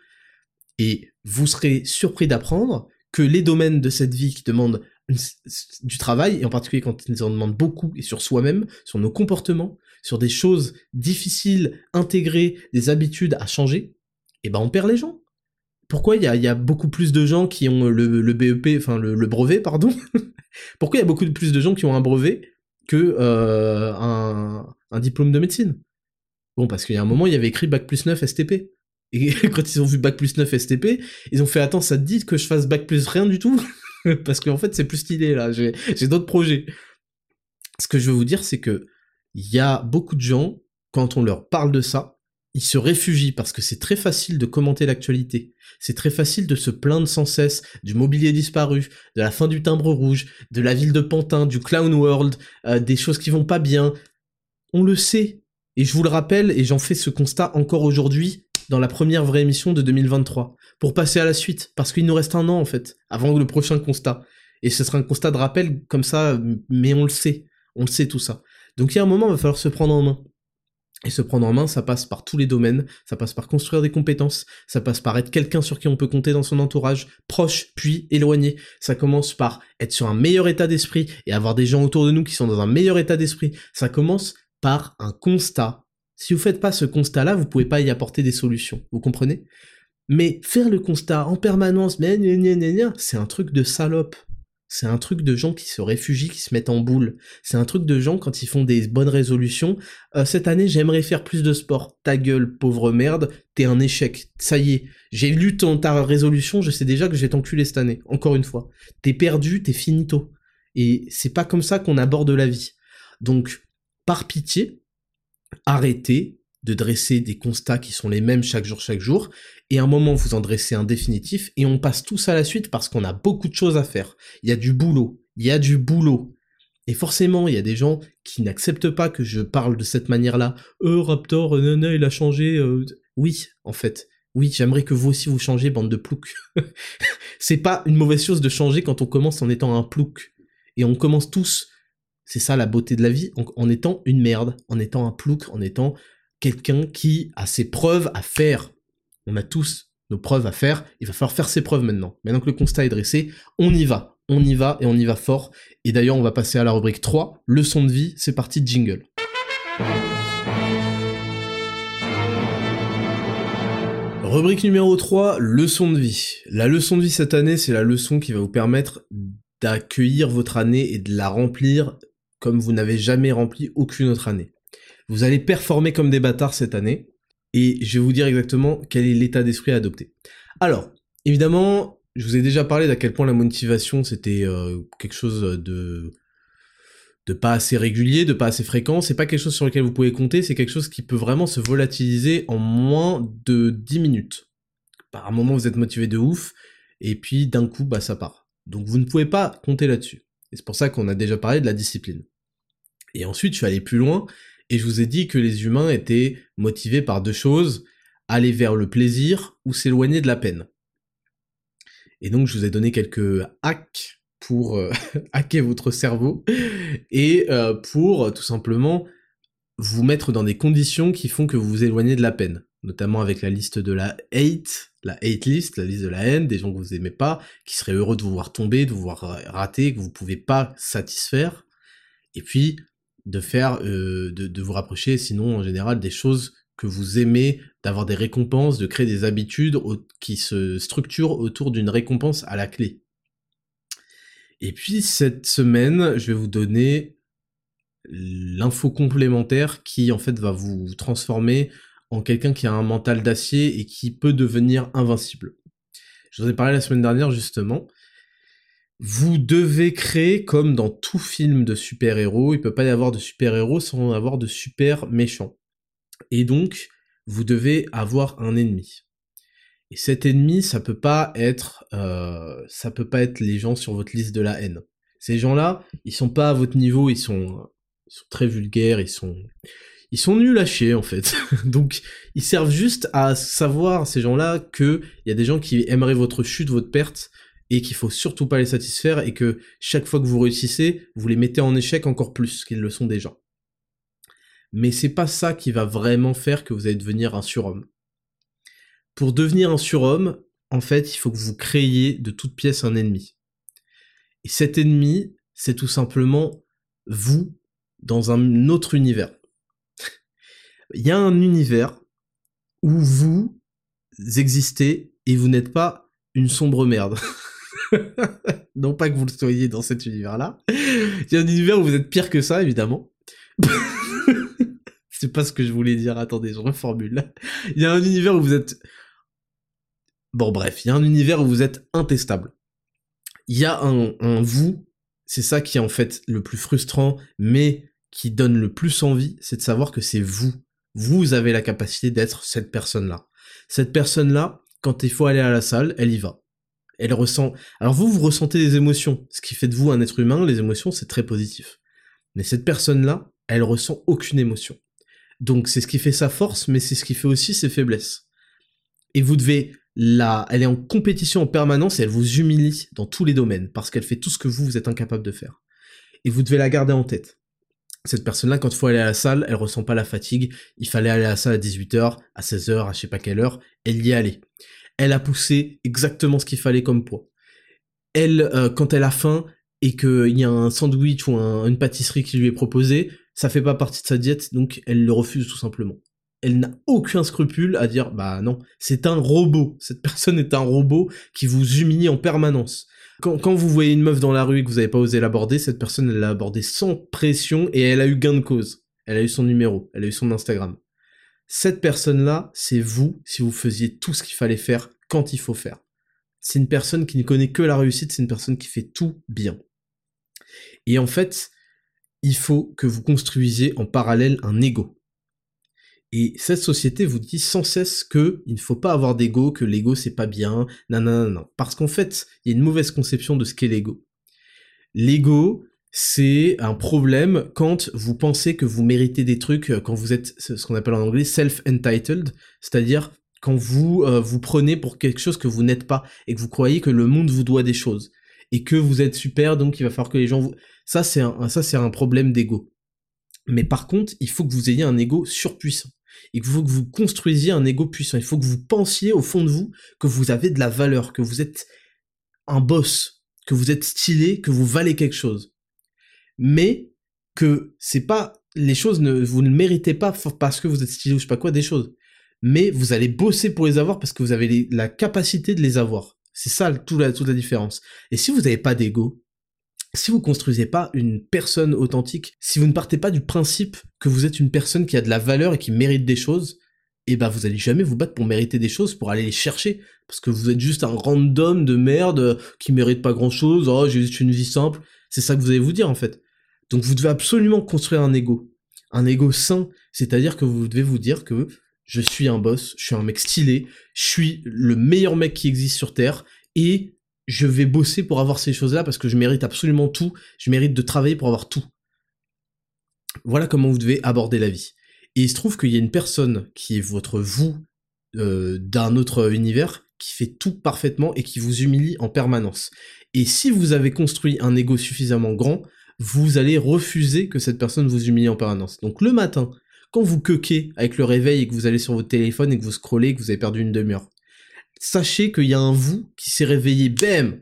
Et vous serez surpris d'apprendre que les domaines de cette vie qui demandent du travail, et en particulier quand ils en demandent beaucoup, et sur soi-même, sur nos comportements, sur des choses difficiles, intégrées, des habitudes à changer, eh ben on perd les gens. Pourquoi il y a, beaucoup plus de gens qui ont le, BEP, enfin le, le brevet, pardon? Pourquoi il y a beaucoup plus de gens qui ont un brevet que euh, un, diplôme de médecine. Bon, parce qu'il y a un moment, il y avait écrit Bac plus 9 STP. Et (laughs) quand ils ont vu Bac plus 9 STP, ils ont fait Attends, ça te dit que je fasse Bac plus rien du tout? (laughs) Parce qu'en fait, c'est plus stylé là, j'ai d'autres projets. Ce que je veux vous dire, c'est que il y a beaucoup de gens, quand on leur parle de ça, ils se réfugient parce que c'est très facile de commenter l'actualité. C'est très facile de se plaindre sans cesse du mobilier disparu, de la fin du timbre rouge, de la ville de Pantin, du Clown World, euh, des choses qui vont pas bien. On le sait. Et je vous le rappelle, et j'en fais ce constat encore aujourd'hui, dans la première vraie émission de 2023, pour passer à la suite, parce qu'il nous reste un an en fait, avant le prochain constat. Et ce sera un constat de rappel comme ça, mais on le sait, on le sait tout ça. Donc il y a un moment, il va falloir se prendre en main. Et se prendre en main, ça passe par tous les domaines, ça passe par construire des compétences, ça passe par être quelqu'un sur qui on peut compter dans son entourage, proche puis éloigné. Ça commence par être sur un meilleur état d'esprit et avoir des gens autour de nous qui sont dans un meilleur état d'esprit. Ça commence par un constat. Si vous faites pas ce constat-là, vous pouvez pas y apporter des solutions. Vous comprenez? Mais faire le constat en permanence, mais c'est un truc de salope. C'est un truc de gens qui se réfugient, qui se mettent en boule. C'est un truc de gens quand ils font des bonnes résolutions. Euh, cette année, j'aimerais faire plus de sport. Ta gueule, pauvre merde, t'es un échec. Ça y est, j'ai lu ton, ta résolution, je sais déjà que je vais t'enculer cette année. Encore une fois. T'es perdu, t'es finito. Et c'est pas comme ça qu'on aborde la vie. Donc, par pitié, arrêtez de dresser des constats qui sont les mêmes chaque jour, chaque jour, et à un moment vous en dressez un définitif, et on passe tous à la suite parce qu'on a beaucoup de choses à faire. Il y a du boulot, il y a du boulot. Et forcément, il y a des gens qui n'acceptent pas que je parle de cette manière-là. Euh, Raptor, euh, nana, il a changé. Euh. Oui, en fait. Oui, j'aimerais que vous aussi vous changez, bande de ploucs. (laughs) c'est pas une mauvaise chose de changer quand on commence en étant un plouc. Et on commence tous, c'est ça la beauté de la vie, en étant une merde, en étant un plouc, en étant quelqu'un qui a ses preuves à faire. On a tous nos preuves à faire, il va falloir faire ses preuves maintenant. Maintenant que le constat est dressé, on y va, on y va et on y va fort. Et d'ailleurs, on va passer à la rubrique 3, leçon de vie, c'est parti, jingle. Rubrique numéro 3, leçon de vie. La leçon de vie cette année, c'est la leçon qui va vous permettre d'accueillir votre année et de la remplir comme vous n'avez jamais rempli aucune autre année. Vous allez performer comme des bâtards cette année, et je vais vous dire exactement quel est l'état d'esprit à adopter. Alors, évidemment, je vous ai déjà parlé d'à quel point la motivation c'était euh, quelque chose de de pas assez régulier, de pas assez fréquent, c'est pas quelque chose sur lequel vous pouvez compter, c'est quelque chose qui peut vraiment se volatiliser en moins de 10 minutes. Par un moment vous êtes motivé de ouf, et puis d'un coup bah ça part. Donc vous ne pouvez pas compter là-dessus. Et c'est pour ça qu'on a déjà parlé de la discipline. Et ensuite je suis allé plus loin, et je vous ai dit que les humains étaient motivés par deux choses, aller vers le plaisir ou s'éloigner de la peine. Et donc je vous ai donné quelques hacks pour euh, (laughs) hacker votre cerveau et euh, pour tout simplement vous mettre dans des conditions qui font que vous vous éloignez de la peine, notamment avec la liste de la hate, la hate list, la liste de la haine, des gens que vous aimez pas, qui seraient heureux de vous voir tomber, de vous voir rater, que vous pouvez pas satisfaire. Et puis de faire, euh, de, vous rapprocher, sinon en général des choses que vous aimez, d'avoir des récompenses, de créer des habitudes qui se structurent autour d'une récompense à la clé. Et puis cette semaine, je vais vous donner l'info complémentaire qui en fait va vous transformer en quelqu'un qui a un mental d'acier et qui peut devenir invincible. Je vous ai parlé la semaine dernière justement vous devez créer comme dans tout film de super-héros, il peut pas y avoir de super-héros sans avoir de super méchants. Et donc, vous devez avoir un ennemi. Et cet ennemi, ça peut pas être, euh, ça peut pas être les gens sur votre liste de la haine. Ces gens-là, ils sont pas à votre niveau, ils sont, ils sont très vulgaires, ils sont, ils sont nuls à chier en fait. (laughs) Donc, ils servent juste à savoir ces gens-là que il y a des gens qui aimeraient votre chute, votre perte, et qu'il faut surtout pas les satisfaire et que chaque fois que vous réussissez, vous les mettez en échec encore plus qu'ils le sont déjà. Mais c'est pas ça qui va vraiment faire que vous allez devenir un surhomme. Pour devenir un surhomme, en fait, il faut que vous créiez de toute pièce un ennemi. Et cet ennemi, c'est tout simplement vous dans un autre univers. il y a un univers où vous existez et vous n'êtes pas une sombre merde. (laughs) (laughs) non pas que vous le soyez dans cet univers-là. Il y a un univers où vous êtes pire que ça, évidemment. (laughs) C'est pas ce que je voulais dire, attendez, je reformule. Il y a un univers où vous êtes... Bon bref, il y a un univers où vous êtes intestable. Il y a un, un vous, c'est ça qui est en fait le plus frustrant, mais qui donne le plus envie, c'est de savoir que c'est vous. Vous avez la capacité d'être cette personne-là. Cette personne-là, quand il faut aller à la salle, elle y va. Elle ressent. Alors vous, vous ressentez des émotions. Ce qui fait de vous un être humain, les émotions, c'est très positif. Mais cette personne-là, elle ressent aucune émotion. Donc c'est ce qui fait sa force, mais c'est ce qui fait aussi ses faiblesses. Et vous devez la, elle est en compétition en permanence et elle vous humilie dans tous les domaines parce qu'elle fait tout ce que vous, vous êtes incapable de faire. Et vous devez la garder en tête. Cette personne-là, quand il faut aller à la salle, elle ressent pas la fatigue. Il fallait aller à la salle à 18h, à 16h, à je sais pas quelle heure. Elle y allée. Elle a poussé exactement ce qu'il fallait comme poids. Elle, euh, quand elle a faim et qu'il y a un sandwich ou une pâtisserie qui lui est proposée, ça fait pas partie de sa diète, donc elle le refuse tout simplement. Elle n'a aucun scrupule à dire bah non, c'est un robot. Cette (laughs) personne est un robot qui vous humilie en permanence. Quand, vous voyez une meuf dans la rue et que vous n'avez pas osé l'aborder, cette personne, elle l'a abordée sans pression et elle a eu gain de cause. Elle a eu son numéro, elle a eu son Instagram. Cette personne-là, c'est vous si vous faisiez tout ce qu'il fallait faire quand il faut faire. C'est une personne qui ne connaît que la réussite, c'est une personne qui fait tout bien. Et en fait, il faut que vous construisiez en parallèle un ego. Et cette société vous dit sans cesse que il ne faut pas avoir d'ego, que l'ego c'est pas bien, non, non, non, non. Parce qu'en fait, il y a une mauvaise conception de ce qu'est l'ego. L'ego, c'est un problème quand vous pensez que vous méritez des trucs, quand vous êtes ce qu'on appelle en anglais self-entitled, c'est-à-dire quand vous euh, vous prenez pour quelque chose que vous n'êtes pas et que vous croyez que le monde vous doit des choses et que vous êtes super, donc il va falloir que les gens vous... Ça, c'est un, ça, c'est un problème d'ego. Mais par contre, il faut que vous ayez un ego surpuissant il faut que vous construisiez un ego puissant. Il faut que vous pensiez au fond de vous que vous avez de la valeur, que vous êtes un boss, que vous êtes stylé, que vous valez quelque chose. Mais que c'est pas les choses ne vous ne méritez pas parce que vous êtes stylé ou je sais pas quoi des choses. Mais vous allez bosser pour les avoir parce que vous avez la capacité de les avoir. C'est ça toute la, toute la différence. Et si vous n'avez pas d'ego, si vous construisez pas une personne authentique, si vous ne partez pas du principe que vous êtes une personne qui a de la valeur et qui mérite des choses, et eh ben vous allez jamais vous battre pour mériter des choses, pour aller les chercher, parce que vous êtes juste un random de merde qui mérite pas grand chose, oh j'ai juste une vie simple, c'est ça que vous allez vous dire en fait. Donc vous devez absolument construire un ego, un ego sain, c'est-à-dire que vous devez vous dire que je suis un boss, je suis un mec stylé, je suis le meilleur mec qui existe sur Terre, et je vais bosser pour avoir ces choses-là parce que je mérite absolument tout, je mérite de travailler pour avoir tout. Voilà comment vous devez aborder la vie. Et il se trouve qu'il y a une personne qui est votre vous euh, d'un autre univers qui fait tout parfaitement et qui vous humilie en permanence. Et si vous avez construit un ego suffisamment grand, vous allez refuser que cette personne vous humilie en permanence. Donc le matin, quand vous coquez avec le réveil et que vous allez sur votre téléphone et que vous scrollez et que vous avez perdu une demi-heure, sachez qu'il y a un vous qui s'est réveillé, bam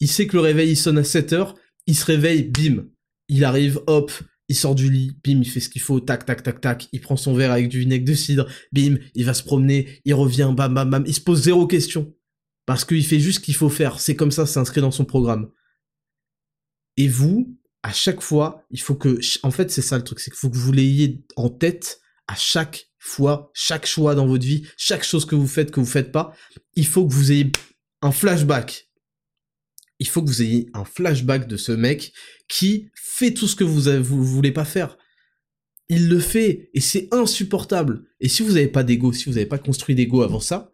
Il sait que le réveil sonne à 7 heures, il se réveille, bim Il arrive, hop, il sort du lit, bim, il fait ce qu'il faut, tac, tac, tac, tac, il prend son verre avec du vinaigre de cidre, bim, il va se promener, il revient, bam, bam, bam, il se pose zéro question. Parce qu'il fait juste ce qu'il faut faire, c'est comme ça, c'est inscrit dans son programme. Et vous, à chaque fois, il faut que, en fait, c'est ça le truc, c'est qu'il faut que vous l'ayez en tête à chaque fois, chaque choix dans votre vie, chaque chose que vous faites, que vous faites pas, il faut que vous ayez un flashback. Il faut que vous ayez un flashback de ce mec qui fait tout ce que vous, vous voulez pas faire. Il le fait et c'est insupportable. Et si vous n'avez pas d'ego, si vous n'avez pas construit d'ego avant ça,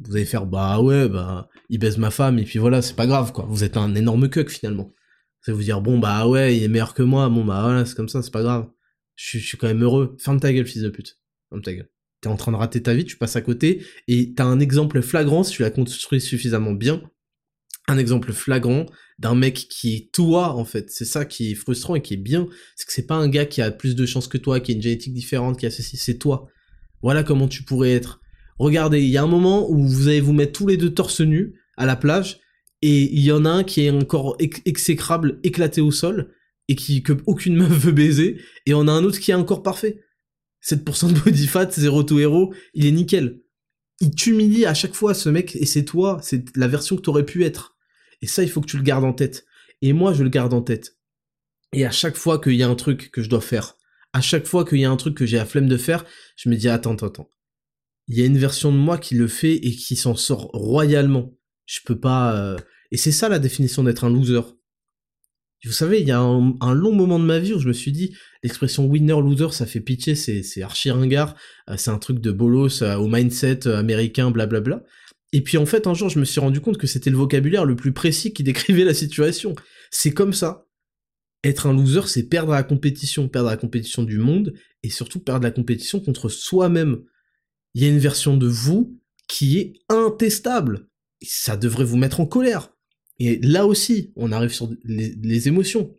vous allez faire bah ouais bah il baise ma femme et puis voilà c'est pas grave quoi. Vous êtes un énorme cuck finalement. Allez vous dire bon bah ouais il est meilleur que moi bon bah voilà c'est comme ça c'est pas grave. Je, suis quand même heureux. Ferme ta gueule fils de pute. T'es en train de rater ta vie, tu passes à côté, et t'as un exemple flagrant, si tu l'as construit suffisamment bien, un exemple flagrant d'un mec qui est toi, en fait. C'est ça qui est frustrant et qui est bien, c'est que c'est pas un gars qui a plus de chance que toi, qui a une génétique différente, qui a ceci, c'est toi. Voilà comment tu pourrais être. Regardez, il y a un moment où vous allez vous mettre tous les deux torse nus à la plage, et il y en a un qui est encore exécrable, éclaté au sol, et qui que aucune (laughs) meuf veut baiser, et on a un autre qui est encore parfait. 7% de body fat, 0 to hero, il est nickel. Il t'humilie à chaque fois, ce mec, et c'est toi, c'est la version que t'aurais pu être. Et ça, il faut que tu le gardes en tête. Et moi, je le garde en tête. Et à chaque fois qu'il y a un truc que je dois faire, à chaque fois qu'il y a un truc que j'ai la flemme de faire, je me dis, attends, attends, attends. Il y a une version de moi qui le fait et qui s'en sort royalement. Je peux pas... Euh, et c'est ça la définition d'être un loser. Vous savez, il y a un, long moment de ma vie où je me suis dit, l'expression winner-loser, ça fait pitié, c'est archi ringard, euh, c'est un truc de bolos euh, au mindset américain, blablabla. Et puis en fait, un jour, je me suis rendu compte que c'était le vocabulaire le plus précis qui (laughs) décrivait la situation. C'est comme ça. Être un loser, c'est perdre la compétition, perdre la compétition du monde, et surtout perdre la compétition contre soi-même. Il y a une version de vous qui est intestable. Ça devrait vous mettre en colère. Et là aussi, on arrive sur les, émotions.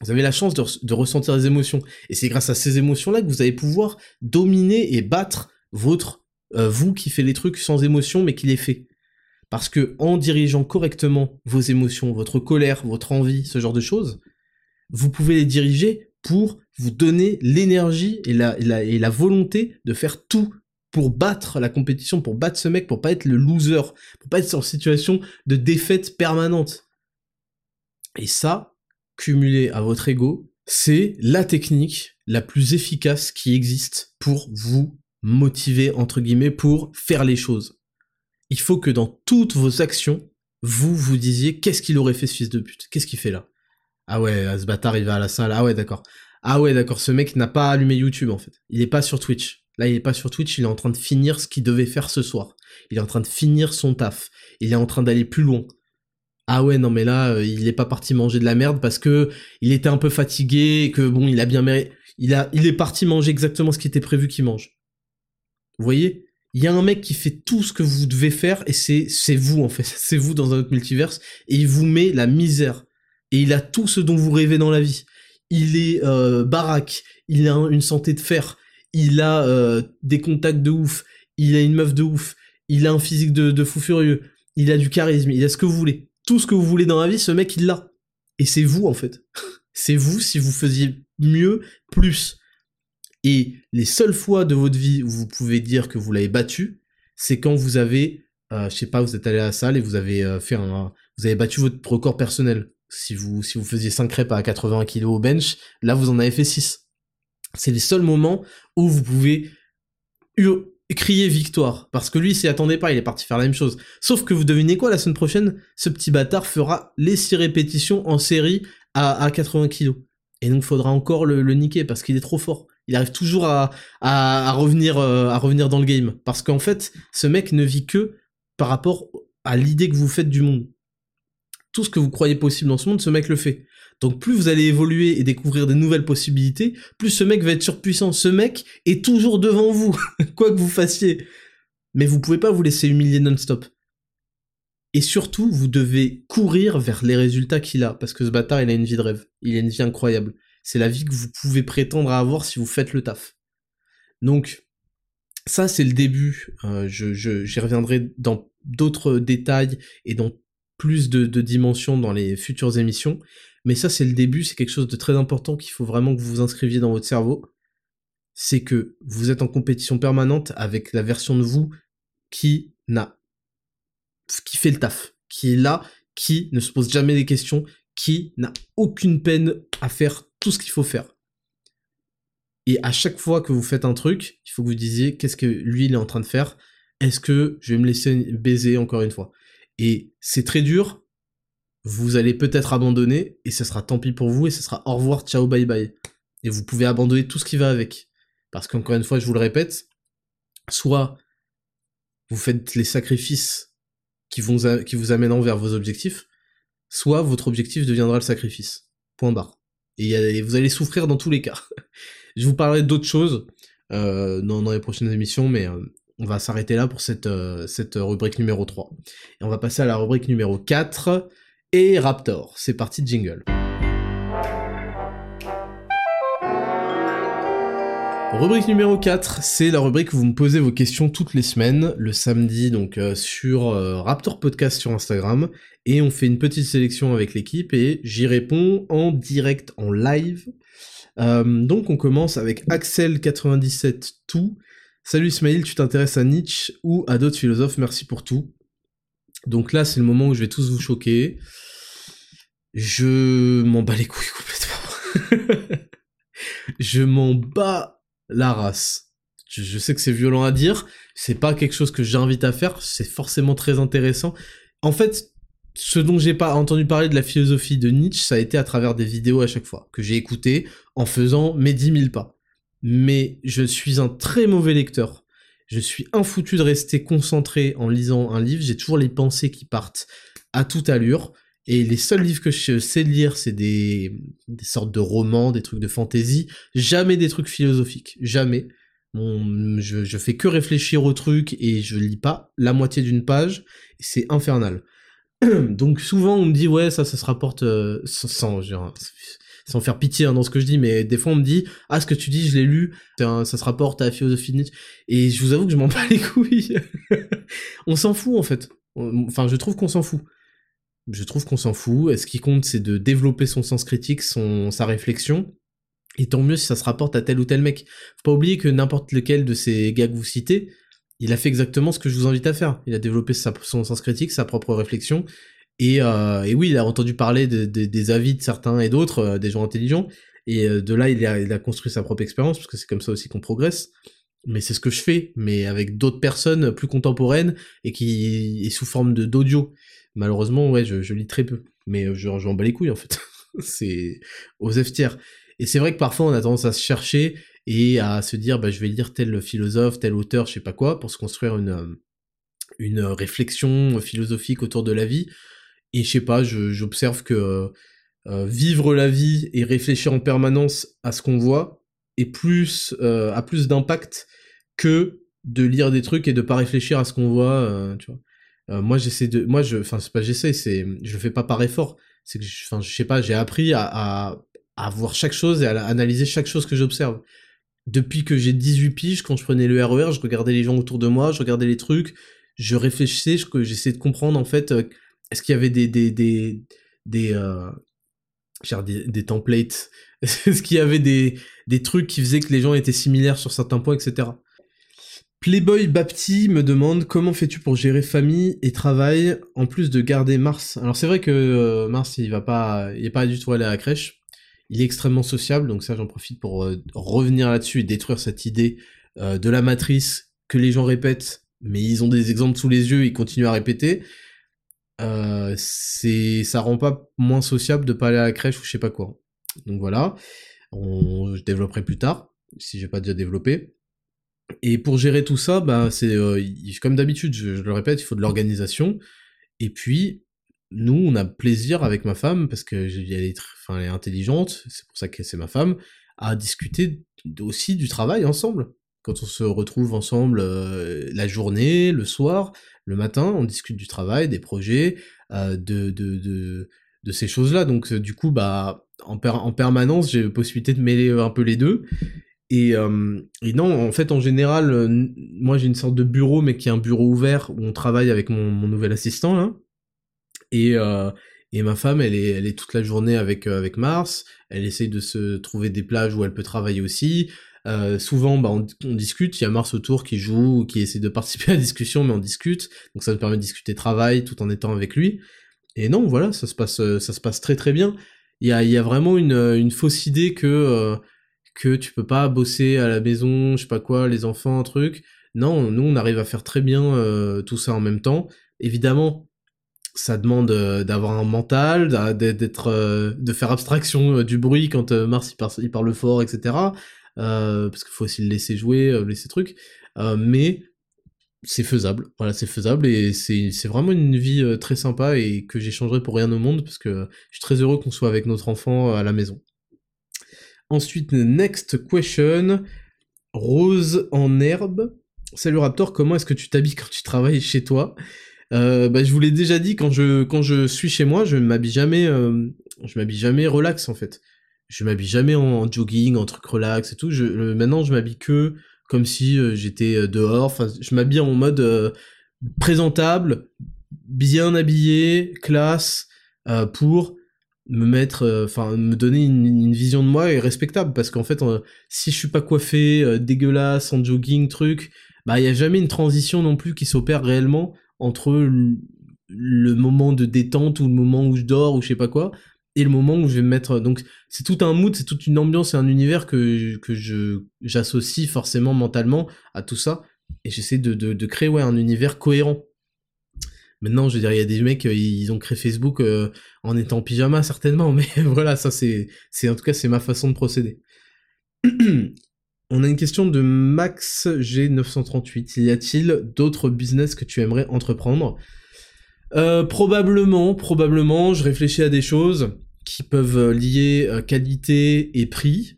Vous avez la chance de, ressentir des émotions. Et c'est grâce à ces émotions-là que vous allez pouvoir dominer et battre votre euh, vous qui fait les trucs sans émotion mais qui les fait. Parce que en dirigeant correctement vos émotions, votre colère, votre envie, ce genre de choses, vous pouvez les diriger pour vous donner l'énergie et la volonté de faire tout pour battre la compétition, pour battre ce mec, pour pas être le loser, pour pas être en situation de défaite permanente. Et ça, cumulé à votre ego, c'est la technique la plus efficace qui existe pour vous motiver, entre guillemets, pour faire les choses. Il faut que dans toutes vos actions, vous vous disiez qu'est-ce qu'il aurait fait ce fils de pute? Qu'est-ce qu'il fait là? Ah ouais, ce bâtard il va à la salle. Ah ouais, d'accord. Ah ouais, d'accord, ce mec n'a pas allumé YouTube en fait. Il est pas sur Twitch. Là, il est pas sur Twitch, il est en train de finir ce qu'il devait faire ce soir. Il est en train de finir son taf. Il est en train d'aller plus loin. Ah ouais, non mais là, euh, il est pas parti manger de la merde parce que il était un peu fatigué, que bon, il a bien mérité. Il a, il est parti manger exactement ce qui était prévu qu'il mange. Vous voyez? Il y a un mec qui fait tout ce que vous devez faire et c'est, c'est vous en fait. (laughs) C'est vous dans un autre multiverse et il vous met la misère. Et il a tout ce dont vous rêvez dans la vie. Il est euh, baraque, il a une santé de fer, il a euh, des contacts de ouf, il a une meuf de ouf, il a un physique de, fou furieux, il a du charisme, il a ce que vous voulez. Tout ce que vous voulez dans la vie, ce mec, il l'a. Et c'est vous, en fait. (laughs) c'est vous si vous faisiez mieux, plus. Et les seules fois de votre vie où vous pouvez dire que vous l'avez battu, c'est quand vous avez, euh, je sais pas, vous êtes allé à la salle et vous avez euh, fait un, vous avez battu votre record personnel. Si vous, si vous faisiez 5 crêpes à 80 kg au bench, là vous en avez fait 6. C'est les seuls moments où vous pouvez crier victoire. Parce que lui, s'y attendait pas, il est parti faire la même chose. Sauf que vous devinez quoi, la semaine prochaine, ce petit bâtard fera les 6 répétitions en série à, 80 kilos. Et donc, faudra encore le, niquer parce qu'il est trop fort. Il arrive toujours euh, à revenir dans le game. Parce qu'en fait, ce mec ne vit que par rapport à l'idée que vous faites du monde. Tout ce que vous croyez possible dans ce monde, ce mec le fait. Donc plus vous allez évoluer et découvrir de nouvelles possibilités, plus ce mec va être surpuissant. Ce mec est toujours devant vous, (laughs) quoi que vous fassiez. Mais vous pouvez pas vous laisser humilier non-stop. Et surtout, vous devez courir vers les résultats qu'il a, parce que ce bâtard, il a une vie de rêve. Il a une vie incroyable. C'est la vie que vous pouvez prétendre à avoir si vous faites le taf. Donc, ça, c'est le début. Euh, je, j'y reviendrai dans d'autres détails et dans plus de, dimensions dans les futures émissions. Mais ça, c'est le début, c'est quelque chose de très important qu'il faut vraiment que vous vous inscriviez dans votre cerveau. C'est que vous êtes en compétition permanente avec la version de vous qui n'a, qui fait le taf, qui est là, qui ne se pose jamais des questions, qui n'a aucune peine à faire tout ce qu'il faut faire. Et à chaque fois que vous faites un truc, il faut que vous disiez qu'est-ce que lui il est en train de faire? Est-ce que je vais me laisser baiser encore une fois? Et c'est très dur vous allez peut-être abandonner, et ce sera tant pis pour vous, et ce sera au revoir, ciao, bye bye. Et vous pouvez abandonner tout ce qui va avec. Parce qu'encore une fois, je vous le répète, soit vous faites les sacrifices qui, vous amèneront vers vos objectifs, soit votre objectif deviendra le sacrifice. Point barre. Et, vous allez souffrir dans tous les cas. (laughs) je vous parlerai d'autres choses euh, dans, les prochaines émissions, mais euh, on va s'arrêter là pour cette, euh, cette rubrique numéro 3. Et on va passer à la rubrique numéro 4 et Raptor. C'est parti jingle. Rubrique numéro 4, c'est la rubrique où vous me posez vos questions toutes les semaines, le samedi donc euh, sur euh, Raptor Podcast sur Instagram, et on fait une petite sélection avec l'équipe et j'y réponds en direct, en live. Euh, donc on commence avec Axel97 tout. Salut Ismail, tu t'intéresses à Nietzsche ou à d'autres philosophes, merci pour tout. Donc là c'est le moment où je vais tous vous choquer. Je m'en bats les couilles (laughs) complètement. je m'en bats la race. Je, sais que c'est violent à dire, c'est pas quelque chose que j'invite à faire, c'est forcément très intéressant. En fait, ce dont j'ai pas entendu parler de la philosophie de Nietzsche, ça a été à travers des vidéos à chaque fois, que j'ai écoutées en faisant mes 10 000 pas. Mais je suis un très mauvais lecteur. Je suis infoutu de rester concentré en lisant un livre, j'ai toujours les pensées qui partent à toute allure, et les seuls livres que je sais lire, c'est des, sortes de romans, des trucs de fantasy, jamais des trucs philosophiques, jamais. je, fais que réfléchir au truc et je lis pas la moitié d'une page, c'est infernal. (clears throat) Donc souvent on me dit ouais ça ça se rapporte euh, sans, sans, faire pitié hein, dans ce que je dis, mais des fois on me dit ah ce que tu dis je l'ai lu, ça se rapporte à la philosophie Nietzsche et je vous avoue que je m'en (laughs) bats les couilles. (laughs) on s'en fout en fait. Enfin je trouve qu'on s'en fout. Je trouve qu'on s'en fout. Et ce qui compte c'est de développer son sens critique, son sa réflexion. Et tant mieux si ça se rapporte à tel ou tel mec. Faut pas oublier que n'importe lequel de ces gars que vous citez, il a fait exactement ce que je vous invite à faire. Il a développé son sens critique, sa propre réflexion. Et, euh, oui, il a entendu parler des avis de certains et d'autres, euh, des gens intelligents. Et euh, de là, il a, construit sa propre expérience, parce que c'est comme ça aussi qu'on progresse. Mais c'est ce que je fais, mais avec d'autres personnes plus contemporaines et qui est sous forme de d'audio. Malheureusement, ouais, je, lis très peu. Mais je, j'en bats les couilles, en fait. (laughs) c'est aux tiers. Et c'est vrai que parfois, on a tendance à se chercher et à se dire bah, je vais lire tel philosophe, tel auteur, je sais pas quoi, pour se construire une, euh, une réflexion philosophique autour de la vie. Et je sais pas, j'observe que euh, euh, vivre la vie et réfléchir en permanence à ce qu'on voit est plus a plus d'impact que de lire des trucs et de pas réfléchir à ce qu'on voit, tu vois. moi j'essaie de moi je enfin c'est pas j'essaie c'est je le fais pas par effort c'est que enfin je sais pas j'ai appris à, à, à voir chaque chose et à analyser chaque chose que j'observe depuis que j'ai 18 piges, quand je prenais le RER, e je regardais les gens autour de moi, je regardais les trucs, je réfléchissais, j'essayais de comprendre en fait, euh, est-ce qu'il y avait des des des des, euh, des, templates, (laughs) est-ce qu'il y avait des des trucs qui faisaient que les gens étaient similaires sur certains points, etc. Playboy Bapti me demande comment fais-tu pour gérer famille et travail en plus de garder Mars? Alors c'est vrai que euh, Mars il va pas, il est pas du tout allé à la crèche. Il est extrêmement sociable, donc ça j'en profite pour euh, revenir là-dessus et détruire cette idée de la matrice que les gens répètent, mais ils ont des exemples sous les yeux, ils continuent à répéter. Euh, c'est, ça rend pas moins sociable de pas aller à la crèche ou je sais pas quoi. Donc voilà, on, je développerai plus tard si j'ai pas déjà développé. Et pour gérer tout ça, bah c'est comme d'habitude, je, le répète, il faut de l'organisation. Et puis nous, on a plaisir avec ma femme, parce que elle est, enfin, elle est intelligente, c'est pour ça que c'est ma femme, à discuter aussi du travail ensemble. Quand on se retrouve ensemble euh, la journée, le soir, le matin, on discute du travail, des projets, euh, de, ces choses-là. Donc euh, du coup, bah, en, en permanence, j'ai la possibilité de mêler un peu les deux. Et, non, en fait, en général, moi j'ai une sorte de bureau, mais qui est un bureau ouvert où on travaille avec mon, nouvel assistant là. Et, ma femme, elle est, toute la journée avec, avec Mars. Elle essaye de se trouver des plages où elle peut travailler aussi. Euh, souvent, bah, on, discute. Il y a Mars autour qui joue, qui essaie de participer (laughs) à la discussion, mais on discute. Donc ça nous permet de discuter travail tout en étant avec lui. Et non, voilà, ça se passe, ça se passe très très bien. Il y a, il y a vraiment une, une fausse idée que que tu peux pas bosser à la maison, je sais pas quoi, les enfants, un truc. Non, nous on arrive à faire très bien tout ça en même temps. Évidemment, ça demande euh, d'avoir un mental, d'être, euh, de faire abstraction euh, du bruit quand Mars il, parle fort, etc. parce qu'il faut aussi le laisser jouer, laisser truc. mais c'est faisable, voilà, c'est faisable et c'est, vraiment une vie très sympa et que j'échangerai pour rien au monde parce que je suis très heureux qu'on soit avec notre enfant à la maison. Ensuite, next question. Rose en herbe. Salut Raptor, comment est-ce que tu t'habilles quand tu travailles chez toi? Euh, bah, je vous l'ai déjà dit, quand je, quand je suis chez moi, je m'habille jamais, euh, je m'habille jamais relax en fait. Je m'habille jamais en, jogging, en truc relax et tout. Je, maintenant, je m'habille que comme si euh, j'étais dehors. Enfin, je m'habille en mode présentable, bien habillé, classe, pour me mettre, enfin, me donner une, vision de moi et respectable. Parce qu'en fait, si je suis pas coiffé, dégueulasse, en jogging, truc, bah, il y a jamais une transition non plus qui s'opère réellement entre le moment de détente ou le moment où je dors ou je sais pas quoi et le moment où je vais me mettre donc c'est tout un mood c'est toute une ambiance et un univers que j'associe forcément mentalement à tout ça et j'essaie de, créer un univers cohérent Maintenant, je veux dire, il y a des mecs, ils ont créé Facebook en étant en pyjama certainement, (laughs) mais voilà, ça c'est, c'est en tout cas c'est ma façon de procéder. (clears throat) On a une question de Max G938. Y a-t-il d'autres business que tu aimerais entreprendre? Euh, Probablement, probablement. Je réfléchis à des choses qui peuvent lier euh, qualité et prix.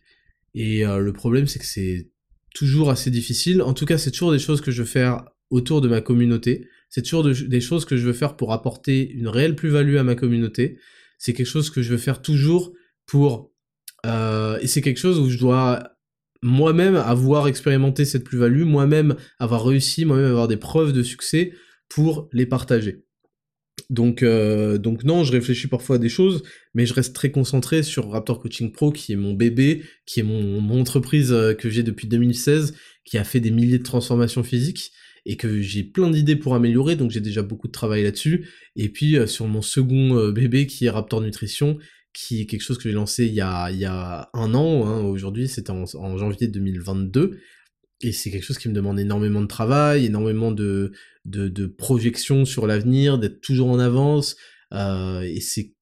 Et euh, le problème, c'est que c'est toujours assez difficile. En tout cas, c'est toujours des choses que je veux faire autour de ma communauté. C'est toujours des choses que je veux faire pour apporter une réelle plus-value à ma communauté. C'est quelque chose que je veux faire toujours pour... et c'est quelque chose où je dois moi-même avoir expérimenté cette plus-value, moi-même avoir réussi, moi-même avoir des preuves de succès pour les partager. Donc, euh, donc non, je réfléchis parfois à des choses, mais je reste très concentré sur Raptor Coaching Pro, qui est mon bébé, qui est mon, entreprise euh, que j'ai depuis 2016, qui a fait des milliers de transformations physiques, et que j'ai plein d'idées pour améliorer, donc j'ai déjà beaucoup de travail là-dessus. Et puis euh, sur mon second bébé, qui est Raptor Nutrition, qui est quelque chose que j'ai lancé il y a, un an, hein, aujourd'hui c'était en, janvier 2022, et c'est quelque chose qui me demande énormément de travail, énormément de, de, de projection sur l'avenir, d'être toujours en avance, euh, et c'est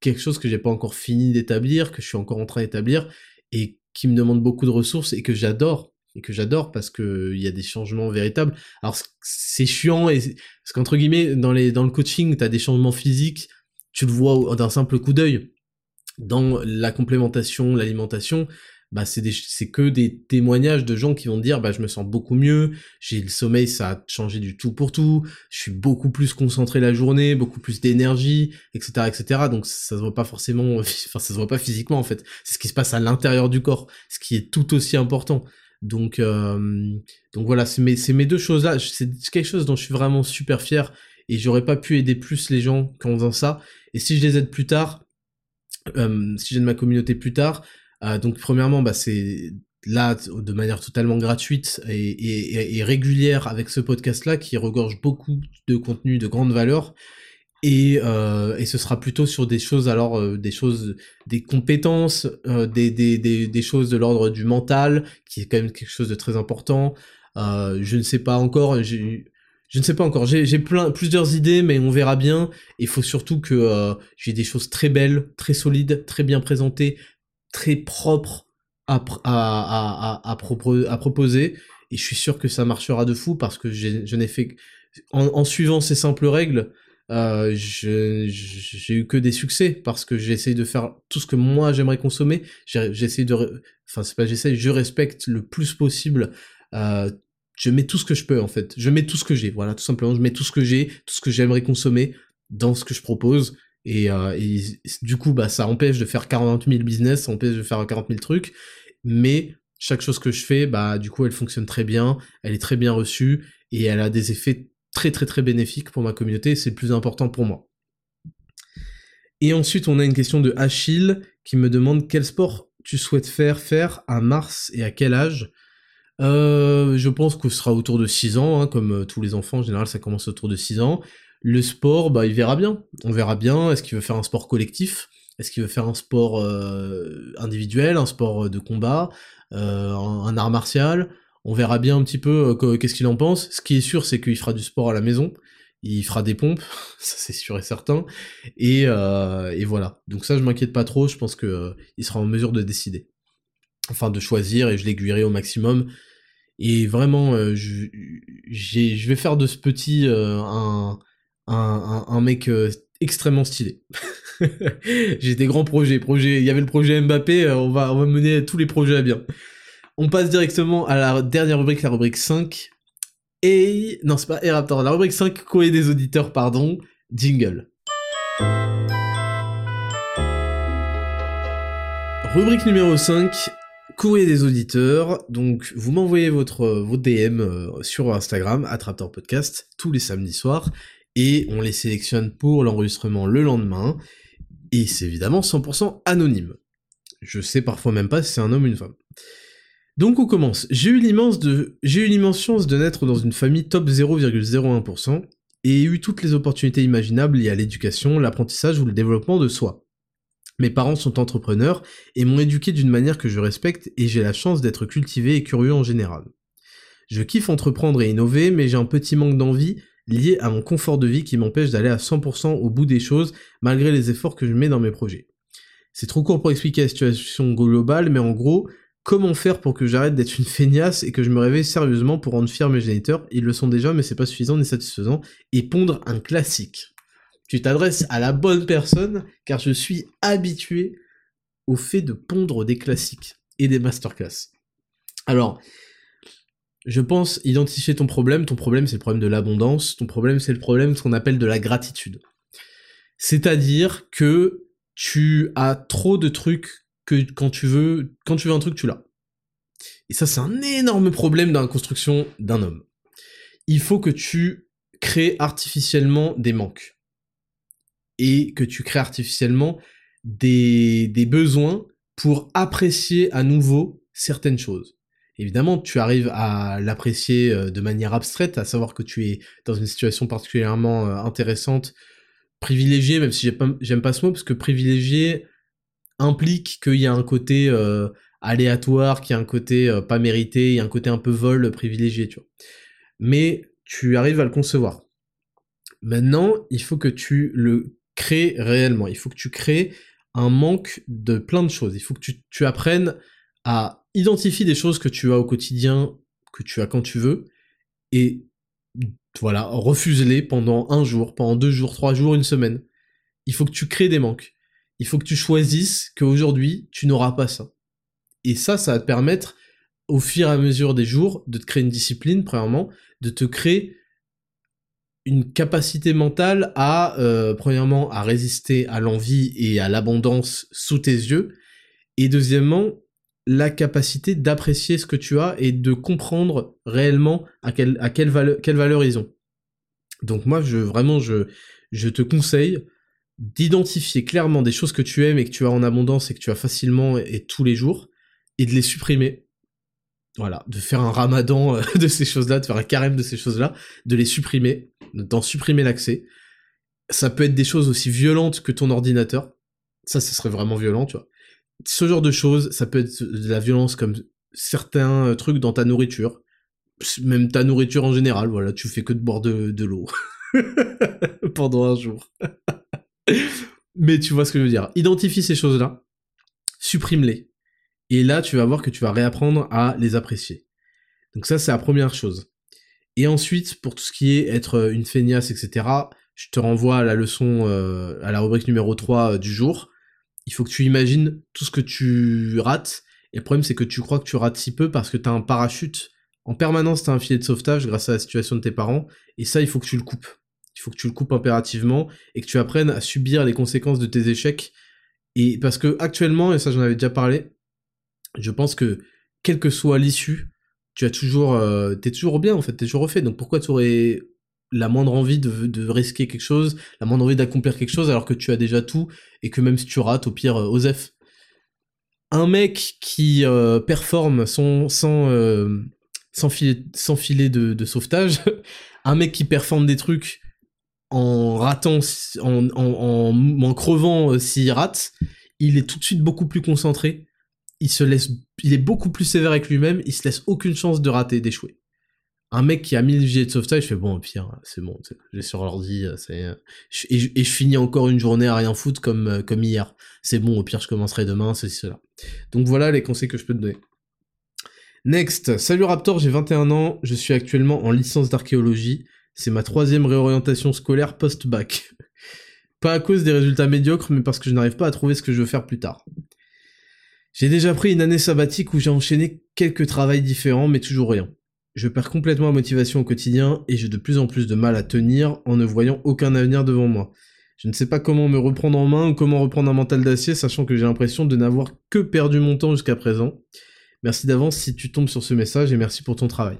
quelque chose que j'ai pas encore fini d'établir, que je suis encore en train d'établir, et qui me demande beaucoup de ressources, et que j'adore, et que j'adore parce que il y a des changements véritables. Alors c'est chiant, et parce qu'entre guillemets, dans, les, dans le coaching, tu as des changements physiques, tu le vois d'un simple coup d'œil dans la complémentation, l'alimentation, bah c'est c'est que des témoignages de gens qui vont dire bah je me sens beaucoup mieux, j'ai le sommeil ça a changé du tout pour tout, je suis beaucoup plus concentré la journée, beaucoup plus d'énergie, etc etc. Donc ça se voit pas forcément, (laughs) enfin ça se voit pas physiquement en fait, c'est ce qui se passe à l'intérieur du corps, ce qui est tout aussi important. Donc euh, donc voilà c'est mes c'est mes deux choses là, c'est quelque chose dont je suis vraiment super fier et j'aurais pas pu aider plus les gens qu'en faisant ça. Et si je les aide plus tard, euh, si j'ai de ma communauté plus tard. Euh, donc premièrement, bah, c'est là de manière totalement gratuite et, régulière avec ce podcast-là qui regorge beaucoup de contenu de grande valeur. Et, euh, et ce sera plutôt sur des choses alors des choses des compétences des, des, des, des, choses de l'ordre du mental qui est quand même quelque chose de très important je ne sais pas encore j'ai je ne sais pas encore. J'ai plein plusieurs idées, mais on verra bien. Il faut surtout que euh, j'ai des choses très belles, très solides, très bien présentées, très propres à, à, à, à, proposer. Et je suis sûr que ça marchera de fou parce que je n'ai fait en, en, suivant ces simples règles, euh, j'ai eu que des succès parce que j'essaie de faire tout ce que moi j'aimerais consommer. J'essaie de, enfin c'est pas j'essaie, je respecte le plus possible euh, je mets tout ce que je peux en fait. Je mets tout ce que j'ai, voilà, tout simplement. Je mets tout ce que j'ai, tout ce que j'aimerais consommer dans ce que je propose. Et, euh, du coup, bah, ça empêche de faire 40 000 business, ça empêche de faire 40 000 trucs. Mais chaque chose que je fais, bah, du coup, elle fonctionne très bien, elle est très bien reçue et elle a des effets très très très bénéfiques pour ma communauté. C'est le plus important pour moi. Et ensuite, on a une question de Achille qui me demande quel sport tu souhaites faire faire à Mars et à quel âge? Euh, je pense que ce sera autour de 6 ans, hein, comme euh, tous les enfants, en général ça commence autour de 6 ans. Le sport, bah il verra bien. On verra bien, est-ce qu'il veut faire un sport collectif? Est-ce qu'il veut faire un sport euh, individuel, un sport de combat, un, art martial? On verra bien un petit peu qu'est-ce qu'il en pense. Ce qui est sûr, c'est qu'il fera du sport à la maison. Il fera des pompes, (laughs) ça c'est sûr et certain. Et, et voilà. Donc ça, je m'inquiète pas trop. Je pense que il sera en mesure de décider, enfin de choisir, et je l'aiguillerai au maximum et vraiment, euh, je, je vais faire de ce petit euh, un, mec euh, extrêmement stylé. (laughs) j'ai des grands projets. Il y avait le projet Mbappé, on va, on va mener tous les projets à bien. On passe directement à la dernière rubrique, la rubrique 5. Et... Non, c'est pas la rubrique 5, courrier des auditeurs, pardon, jingle. Rubrique numéro 5, courrier des auditeurs. Donc, vous m'envoyez votre, vos DM euh, sur Instagram, Attraptor Podcast, tous les samedis soirs, et on les sélectionne pour l'enregistrement le lendemain. Et c'est évidemment 100% anonyme. Je sais parfois même pas si c'est un homme ou une femme. Donc on commence. J'ai eu l'immense chance de naître dans une famille top 0,01% et eu toutes les opportunités imaginables liées à l'éducation, l'apprentissage ou le développement de soi. Mes parents sont entrepreneurs et m'ont éduqué d'une manière que je respecte et j'ai la chance d'être cultivé et curieux en général. Je kiffe entreprendre et innover, mais j'ai un petit manque d'envie liées à mon confort de vie qui m'empêche d'aller à 100% au bout des choses malgré les efforts que je mets dans mes projets. C'est trop court pour expliquer la situation globale, mais en gros, comment faire pour que j'arrête d'être une feignasse et que je me réveille sérieusement pour rendre fier mes géniteurs? Ils le sont déjà, mais c'est pas suffisant ni satisfaisant. Et pondre un classique. Tu t'adresses à la bonne personne, car je suis habitué au fait de pondre des classiques et des masterclass. Alors, je pense identifier ton problème. Ton problème, c'est le problème de l'abondance. Ton problème, c'est le problème de ce qu'on appelle de la gratitude. C'est-à-dire que tu as trop de trucs que quand tu veux, quand tu veux un truc, tu l'as. Et ça, c'est un énorme problème dans la construction d'un homme. Il faut que tu crées artificiellement des manques. Et que tu crées artificiellement des, des besoins pour apprécier à nouveau certaines choses. Évidemment, tu arrives à l'apprécier euh, de manière abstraite, à savoir que tu es dans une situation particulièrement euh, intéressante, privilégiée, même si j'aime pas, ce mot, parce que privilégié implique qu'il y a un côté euh, aléatoire, qu'il y a un côté pas mérité, il y a un côté un peu vol privilégié, tu vois. Mais tu arrives à le concevoir. Maintenant, il faut que tu le crées réellement. Il faut que tu crées un manque de plein de choses. Il faut que tu, tu apprennes à identifier des choses que tu as au quotidien, que tu as quand tu veux, et voilà, refuse-les pendant un jour, pendant deux jours, trois jours, une semaine. Il faut que tu crées des manques. Il faut que tu choisisses qu'aujourd'hui, tu n'auras pas ça. Et ça, ça va te permettre, au fur et à mesure des jours, de te créer une discipline, premièrement, de te créer une capacité mentale à, euh, premièrement, à résister à l'envie et à l'abondance sous tes yeux, et deuxièmement, la capacité d'apprécier ce que tu as et de comprendre réellement à, quelle, à quelle, valeur, quelle valeur ils ont. Donc moi, je vraiment, je, je te conseille d'identifier clairement des choses que tu aimes et que tu as en abondance et que tu as facilement et tous les jours, et de les supprimer. Voilà, de faire un ramadan euh, (laughs) de ces choses-là, de faire un carême de ces choses-là, de les supprimer, d'en supprimer l'accès. Ça peut être des choses aussi violentes que ton ordinateur. Ça, ce serait vraiment violent, tu vois ce genre de choses, ça peut être de la violence comme certains euh, trucs dans ta nourriture, même ta nourriture en général, voilà, tu fais que de boire de, l'eau (laughs) pendant un jour. (laughs) Mais tu vois ce que je veux dire. Identifie ces choses-là, supprime-les, et là tu vas voir que tu vas réapprendre à les apprécier. Donc ça c'est la première chose. Et ensuite, pour tout ce qui est être une feignasse, etc., je te renvoie à la leçon, euh, à la rubrique numéro 3 euh, du jour, il faut que tu imagines tout ce que tu rates. Et le problème, c'est que tu crois que tu rates si peu parce que tu as un parachute. En permanence, tu as un filet de sauvetage grâce à la situation de tes parents. Et ça, il faut que tu le coupes. Il faut que tu le coupes impérativement et que tu apprennes à subir les conséquences de tes échecs. Et parce que actuellement, et ça j'en avais déjà parlé, je pense que quelle que soit l'issue, tu as toujours, euh, t'es toujours bien en fait, t'es toujours refait. Donc pourquoi tu aurais la moindre envie de, de risquer quelque chose, la moindre envie d'accomplir quelque chose alors que tu as déjà tout et que même si tu rates, au pire, euh, Osef. Un mec qui euh, performe sans, sans, euh, sans, filet, sans filet de, sauvetage, (laughs) un mec qui performe des trucs en ratant, en, en, en, crevant s'il rate, il est tout de suite beaucoup plus concentré, il se laisse, il est beaucoup plus sévère avec lui-même, il se laisse aucune chance de rater, d'échouer un mec qui a mis le gilet de sauvetage, je fais bon, au pire, c'est bon, j'ai sur l'ordi, c'est, et, et, je finis encore une journée à rien foutre comme, euh, comme hier. C'est bon, au pire, je commencerai demain, ceci, cela. Donc voilà les conseils que je peux te donner. Next, salut Raptor, j'ai 21 ans, je suis actuellement en licence d'archéologie. C'est ma troisième réorientation scolaire post-bac. (laughs) pas à cause des résultats médiocres, mais parce que je n'arrive pas à trouver ce que je veux faire plus tard. J'ai déjà pris une année sabbatique où j'ai enchaîné quelques travails différents, mais toujours rien. Je perds complètement ma motivation au quotidien et j'ai de plus en plus de mal à tenir en ne voyant aucun avenir devant moi. Je ne sais pas comment me reprendre en main ou comment reprendre un mental d'acier, sachant que j'ai l'impression de n'avoir que perdu mon temps jusqu'à présent. Merci d'avance si tu tombes sur ce message et merci pour ton travail.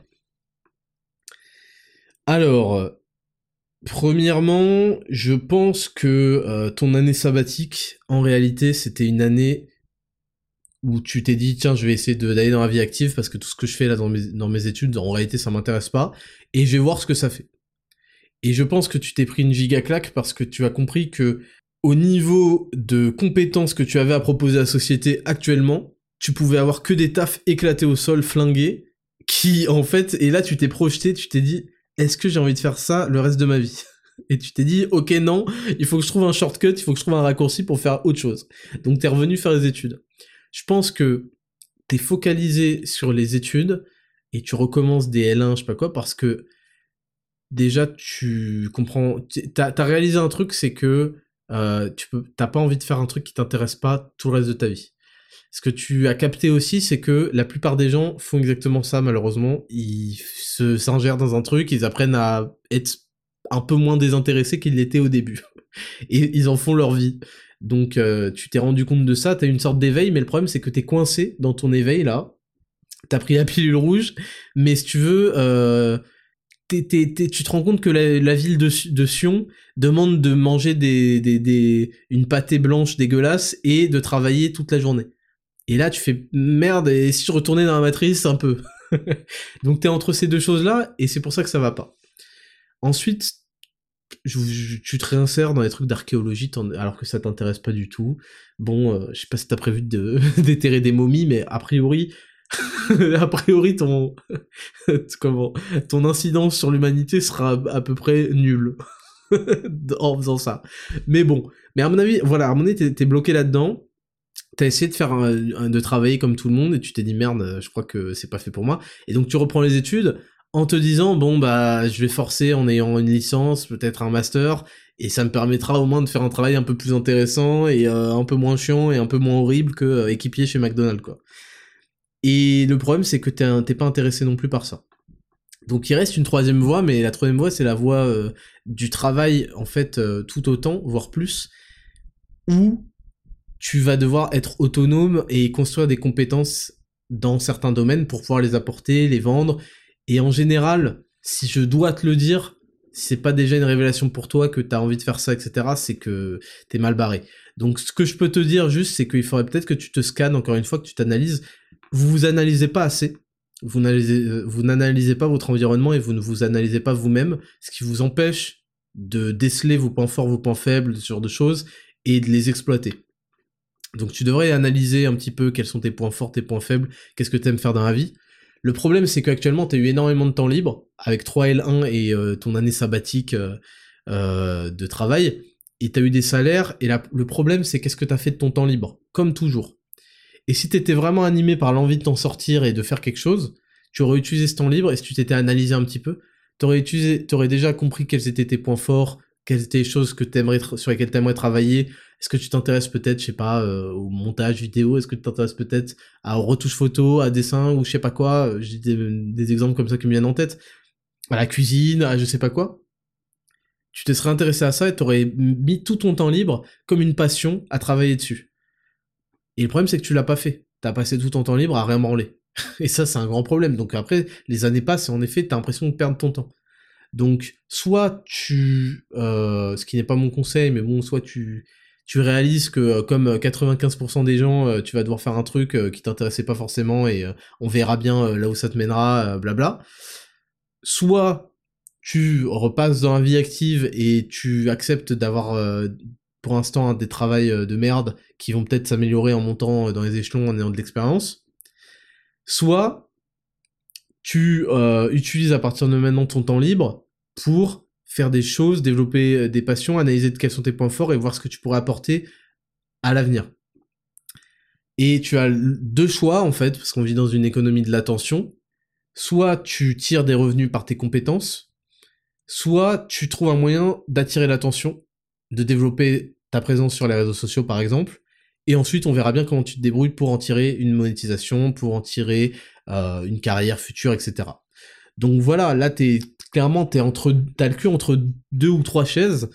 Alors, premièrement, je pense que euh, ton année sabbatique, en réalité, c'était une année où tu t'es dit tiens je vais essayer d'aller dans la vie active parce que tout ce que je fais là dans mes, dans mes études en réalité ça m'intéresse pas et je vais voir ce que ça fait. Et je pense que tu t'es pris une giga claque parce que tu as compris que au niveau de compétences que tu avais à proposer à la société actuellement, tu pouvais avoir que des tafs éclatés au sol, flingués, qui en fait, et là tu t'es projeté, tu t'es dit, est-ce que j'ai envie de faire ça le reste de ma vie? Et tu t'es dit, ok, non, il faut que je trouve un shortcut, il faut que je trouve un raccourci pour faire autre chose. Donc t'es revenu faire les études. Je pense que t'es focalisé sur les études et tu recommences des L1, je sais pas quoi, parce que déjà tu comprends, t'as as réalisé un truc, c'est que euh, tu peux, pas envie de faire un truc qui t'intéresse pas tout le reste de ta vie. Ce que tu as capté aussi, c'est que la plupart des gens font exactement ça, malheureusement. Ils se s'ingèrent dans un truc, ils apprennent à être un peu moins désintéressés qu'ils l'étaient au début. (laughs) Et ils en font leur vie. Donc euh, tu t'es rendu compte de ça, t'as une sorte d'éveil, mais le problème c'est que t'es coincé dans ton éveil là. T'as pris la pilule rouge, mais si tu veux, euh, tu te rends compte que la, ville de, Sion demande de manger des, des, une pâtée blanche dégueulasse et de travailler toute la journée. Et là, tu fais merde, et si je retournais dans la matrice, un peu. (laughs) Donc t'es entre ces deux choses-là, et c'est pour ça que ça va pas. Ensuite, tu te réinsères dans les trucs d'archéologie alors que ça t'intéresse pas du tout. Bon, euh, je sais pas si t'as prévu de (laughs) déterrer des momies, mais a priori, (laughs) a priori ton (laughs) comment ton incidence sur l'humanité sera à peu près nulle en faisant ça. Mais bon, mais à mon avis, voilà, à mon avis, t'es, bloqué là-dedans. T'as essayé de faire de travailler comme tout le monde et tu t'es dit merde, je crois que c'est pas fait pour moi. Et donc tu reprends les études en te disant bon bah je vais forcer en ayant une licence, peut-être un master et ça me permettra au moins de faire un travail un peu plus intéressant et euh, un peu moins chiant et un peu moins horrible que euh, chez McDonald's quoi. Et le problème, c'est que t'es pas intéressé non plus par ça. Donc il reste une troisième voie, mais la troisième voie, c'est la voie euh, du travail, en fait, tout autant, voire plus, où tu vas devoir être autonome et construire des compétences dans certains domaines pour pouvoir les apporter, les vendre. Et en général, si je dois te le dire, si c'est pas déjà une révélation pour toi que t'as envie de faire ça, etc., c'est que t'es mal barré. Donc ce que je peux te dire juste, c'est qu'il faudrait peut-être que tu te scannes encore une fois, que tu t'analyses vous vous analysez pas assez. Vous n'analysez, euh, vous n'analysez pas votre environnement et vous ne vous analysez pas vous-même, ce qui vous empêche de déceler vos points forts, vos points faibles, ce genre de choses, et de les exploiter. Donc tu devrais analyser un petit peu quels sont tes points forts, tes points faibles, qu'est-ce que tu aimes faire dans la vie. Le problème c'est qu'actuellement tu as eu énormément de temps libre, avec 3L1 et euh, ton année sabbatique euh, de travail, et tu as eu des salaires, et le problème c'est qu'est-ce que tu as fait de ton temps libre, comme toujours. Et si t'étais vraiment animé par l'envie de t'en sortir et de faire quelque chose, tu aurais utilisé ce temps libre et si tu t'étais analysé un petit peu, utilisé, t'aurais déjà compris quels étaient tes points forts, quelles étaient les choses que sur lesquelles t'aimerais travailler? Est-ce que tu t'intéresses peut-être, je sais pas, euh, au montage vidéo? Est-ce que tu t'intéresses peut-être à retouche photo, à dessin ou je sais pas quoi? J'ai des, des, exemples comme ça qui me viennent en tête. À la cuisine, à je sais pas quoi. Tu te serais intéressé à ça et t'aurais mis tout ton temps libre comme une passion à travailler dessus. Et le problème, c'est que tu l'as pas fait. T'as passé tout ton temps libre à rien branler. (laughs) et ça, c'est un grand problème. Donc après, les années passent et en effet, t'as l'impression de perdre ton temps. Donc, soit tu, euh, ce qui n'est pas mon conseil, mais bon, soit tu, tu réalises que euh, comme 95% des gens, euh, tu vas devoir faire un truc qui t'intéressait pas forcément et on verra bien là où ça te mènera, blabla. Soit tu repasses dans la vie active et tu acceptes d'avoir pour l'instant des travails de merde qui vont peut-être s'améliorer en montant euh, dans les échelons en ayant de l'expérience. Soit tu euh, utilises à partir de maintenant ton temps libre pour faire des choses, développer euh, des passions, analyser quels sont tes points forts et voir ce que tu pourrais apporter à l'avenir. Et tu as deux choix en fait, parce qu'on vit dans une économie de l'attention. Soit tu tires des revenus par tes compétences, soit tu trouves un moyen d'attirer l'attention, de développer ta présence sur les réseaux sociaux par exemple, et ensuite, on verra bien comment tu te débrouilles pour en tirer une monétisation, pour en tirer euh, une carrière future, etc. Donc voilà, là, t'es clairement, t'es entre, t'as le cul entre deux ou trois chaises,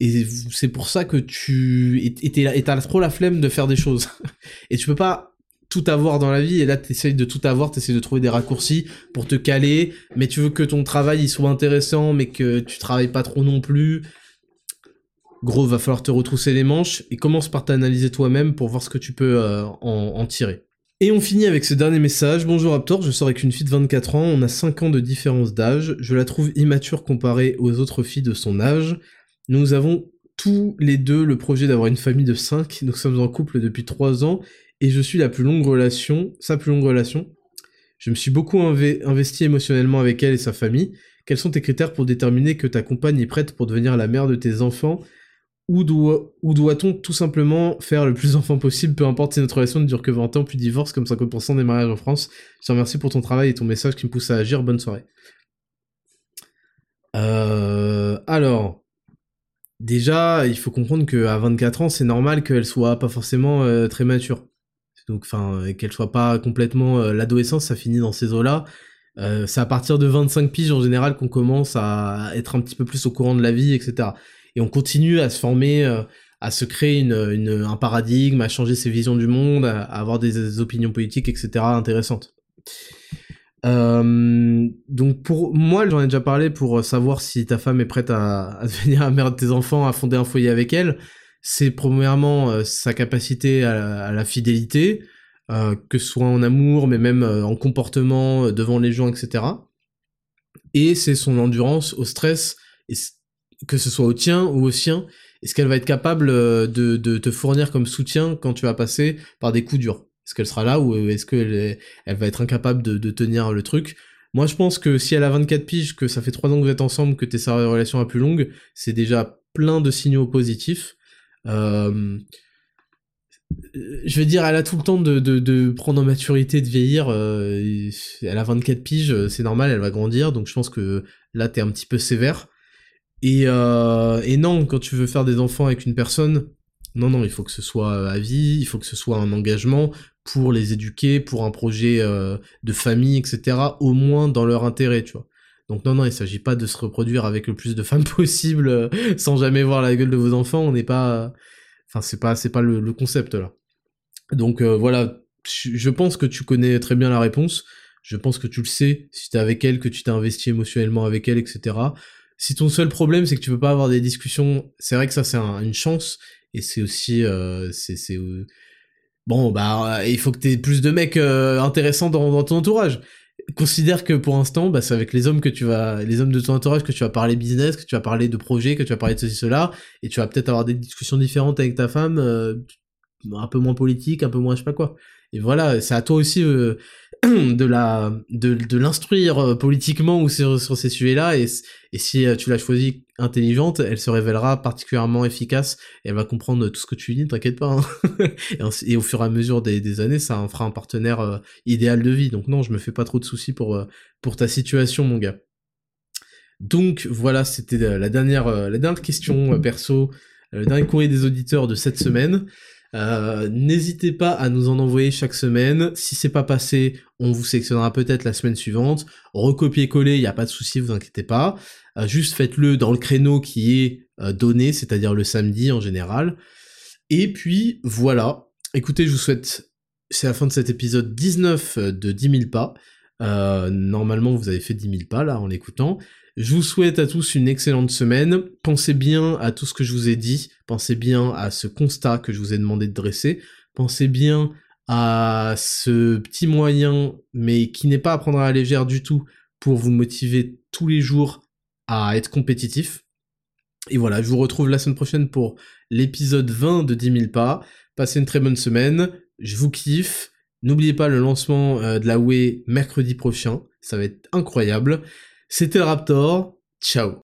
et c'est pour ça que tu, et t'as trop la flemme de faire des choses. (laughs) et tu peux pas tout avoir dans la vie, et là, t'essayes de tout avoir, t'essayes de trouver des raccourcis pour te caler, mais tu veux que ton travail, il soit intéressant, mais que tu travailles pas trop non plus, Gros, va falloir te retrousser les manches et commence par t'analyser toi-même pour voir ce que tu peux euh, en, tirer. Et on finit avec ce dernier message. Bonjour Raptor, je sors avec une fille de 24 ans, on a 5 ans de différence d'âge, je la trouve immature comparée aux autres filles de son âge. Nous avons tous les deux le projet d'avoir une famille de 5, nous sommes en couple depuis 3 ans et je suis la plus longue relation, sa plus longue relation. Je me suis beaucoup investi émotionnellement avec elle et sa famille, Quels sont tes critères pour déterminer que ta compagne est prête pour devenir la mère de tes enfants? Ou doit, doit-on tout simplement faire le plus d'enfants possible, peu importe si notre relation ne dure que 20 ans, puis divorce comme 50% des mariages en France Je te remercie pour ton travail et ton message qui me pousse à agir. Bonne soirée. Euh, alors, déjà, il faut comprendre qu'à 24 ans, c'est normal qu'elle soit pas forcément euh, très mature. Donc, enfin, qu'elle soit pas complètement euh, l'adolescence, ça finit dans ces eaux-là. Euh, c'est à partir de 25 piges en général qu'on commence à être un petit peu plus au courant de la vie, etc. Et on continue à se former, euh, à se créer un paradigme, à changer ses visions du monde, à, avoir des, opinions politiques, etc. intéressantes. Euh, donc pour moi, j'en ai déjà parlé pour savoir si ta femme est prête à, à, devenir la mère de tes enfants, à fonder un foyer avec elle. C'est premièrement euh, sa capacité à, la fidélité, que ce soit en amour, mais même en comportement devant les gens, etc. Et c'est son endurance au stress, que ce soit au tien ou au sien, est-ce qu'elle va être capable de, te fournir comme soutien quand tu vas passer par des coups durs? Est-ce qu'elle sera là ou est-ce qu'elle elle va être incapable de, tenir le truc? Moi je pense que si elle a 24 piges, que ça fait 3 ans que vous êtes ensemble, que t'es sa relation la plus longue, c'est déjà plein de signaux positifs. Euh, je veux dire, elle a tout le temps de, prendre en maturité, de vieillir. Euh, elle a 24 piges, c'est normal, elle va grandir. Donc je pense que là, t'es un petit peu sévère. Et, euh, et non, quand tu veux faire des enfants avec une personne, non, non, il faut que ce soit à vie, il faut que ce soit un engagement pour les éduquer, pour un projet euh, de famille, etc. Au moins dans leur intérêt, tu vois. Donc non, non, il s'agit pas de se reproduire avec le plus de femmes (laughs) possible euh, sans jamais voir la gueule de vos enfants. On n'est pas Enfin, c'est pas, c'est pas le, concept là. Donc euh, voilà, je pense que tu connais très bien la réponse. Je pense que tu le sais si t'es avec elle, que tu t'es investi émotionnellement avec elle, etc. Si ton seul problème c'est que tu peux pas avoir des discussions, c'est vrai que ça c'est une chance. Et c'est aussi, euh, c'est, euh, bon bah il faut que t'aies plus de mecs intéressants dans, ton entourage. Considère que pour l'instant, bah, c'est avec les hommes que tu vas, les hommes de ton entourage que tu vas parler business, que tu vas parler de projets, que tu vas parler de ceci, cela, et tu vas peut-être avoir des discussions différentes avec ta femme, euh, un peu moins politique, un peu moins je sais pas quoi. Et voilà, c'est à toi aussi euh, (clears throat) de la de, de l'instruire euh, politiquement ou sur, sur ces sujets-là. Et, et si euh, tu l'as choisie intelligente, elle se révélera particulièrement efficace. Elle va comprendre tout ce que tu dis, t'inquiète pas. Hein. (laughs) et, au fur et à mesure des, des années, ça en fera un partenaire idéal de vie. Donc non, je me fais pas trop de soucis pour pour ta situation, mon gars. Donc voilà, c'était la dernière la dernière question perso, le dernier courrier des auditeurs de cette semaine. Euh, n'hésitez pas à nous en envoyer chaque semaine. Si c'est pas passé, on vous sélectionnera peut-être la semaine suivante. Recopier-coller, il n'y a pas de souci, vous inquiétez pas. Euh, juste faites-le dans le créneau qui est euh, donné, c'est-à-dire le samedi en général. Et puis voilà. Écoutez, je vous souhaite, c'est la fin de cet épisode 19 de 10 000 pas. normalement, vous avez fait 10 000 pas là en l'écoutant. Je vous souhaite à tous une excellente semaine. Pensez bien à tout ce que je vous ai dit. Pensez bien à ce constat que je vous ai demandé de dresser. Pensez bien à ce petit moyen, mais qui n'est pas à prendre à la légère du tout, pour vous motiver tous les jours à être compétitif. Et voilà, je vous retrouve la semaine prochaine pour l'épisode 20 de 10 000 pas. Passez une très bonne semaine. Je vous kiffe. N'oubliez pas le lancement euh, de la Way mercredi prochain. Ça va être incroyable. C'était le Raptor. Ciao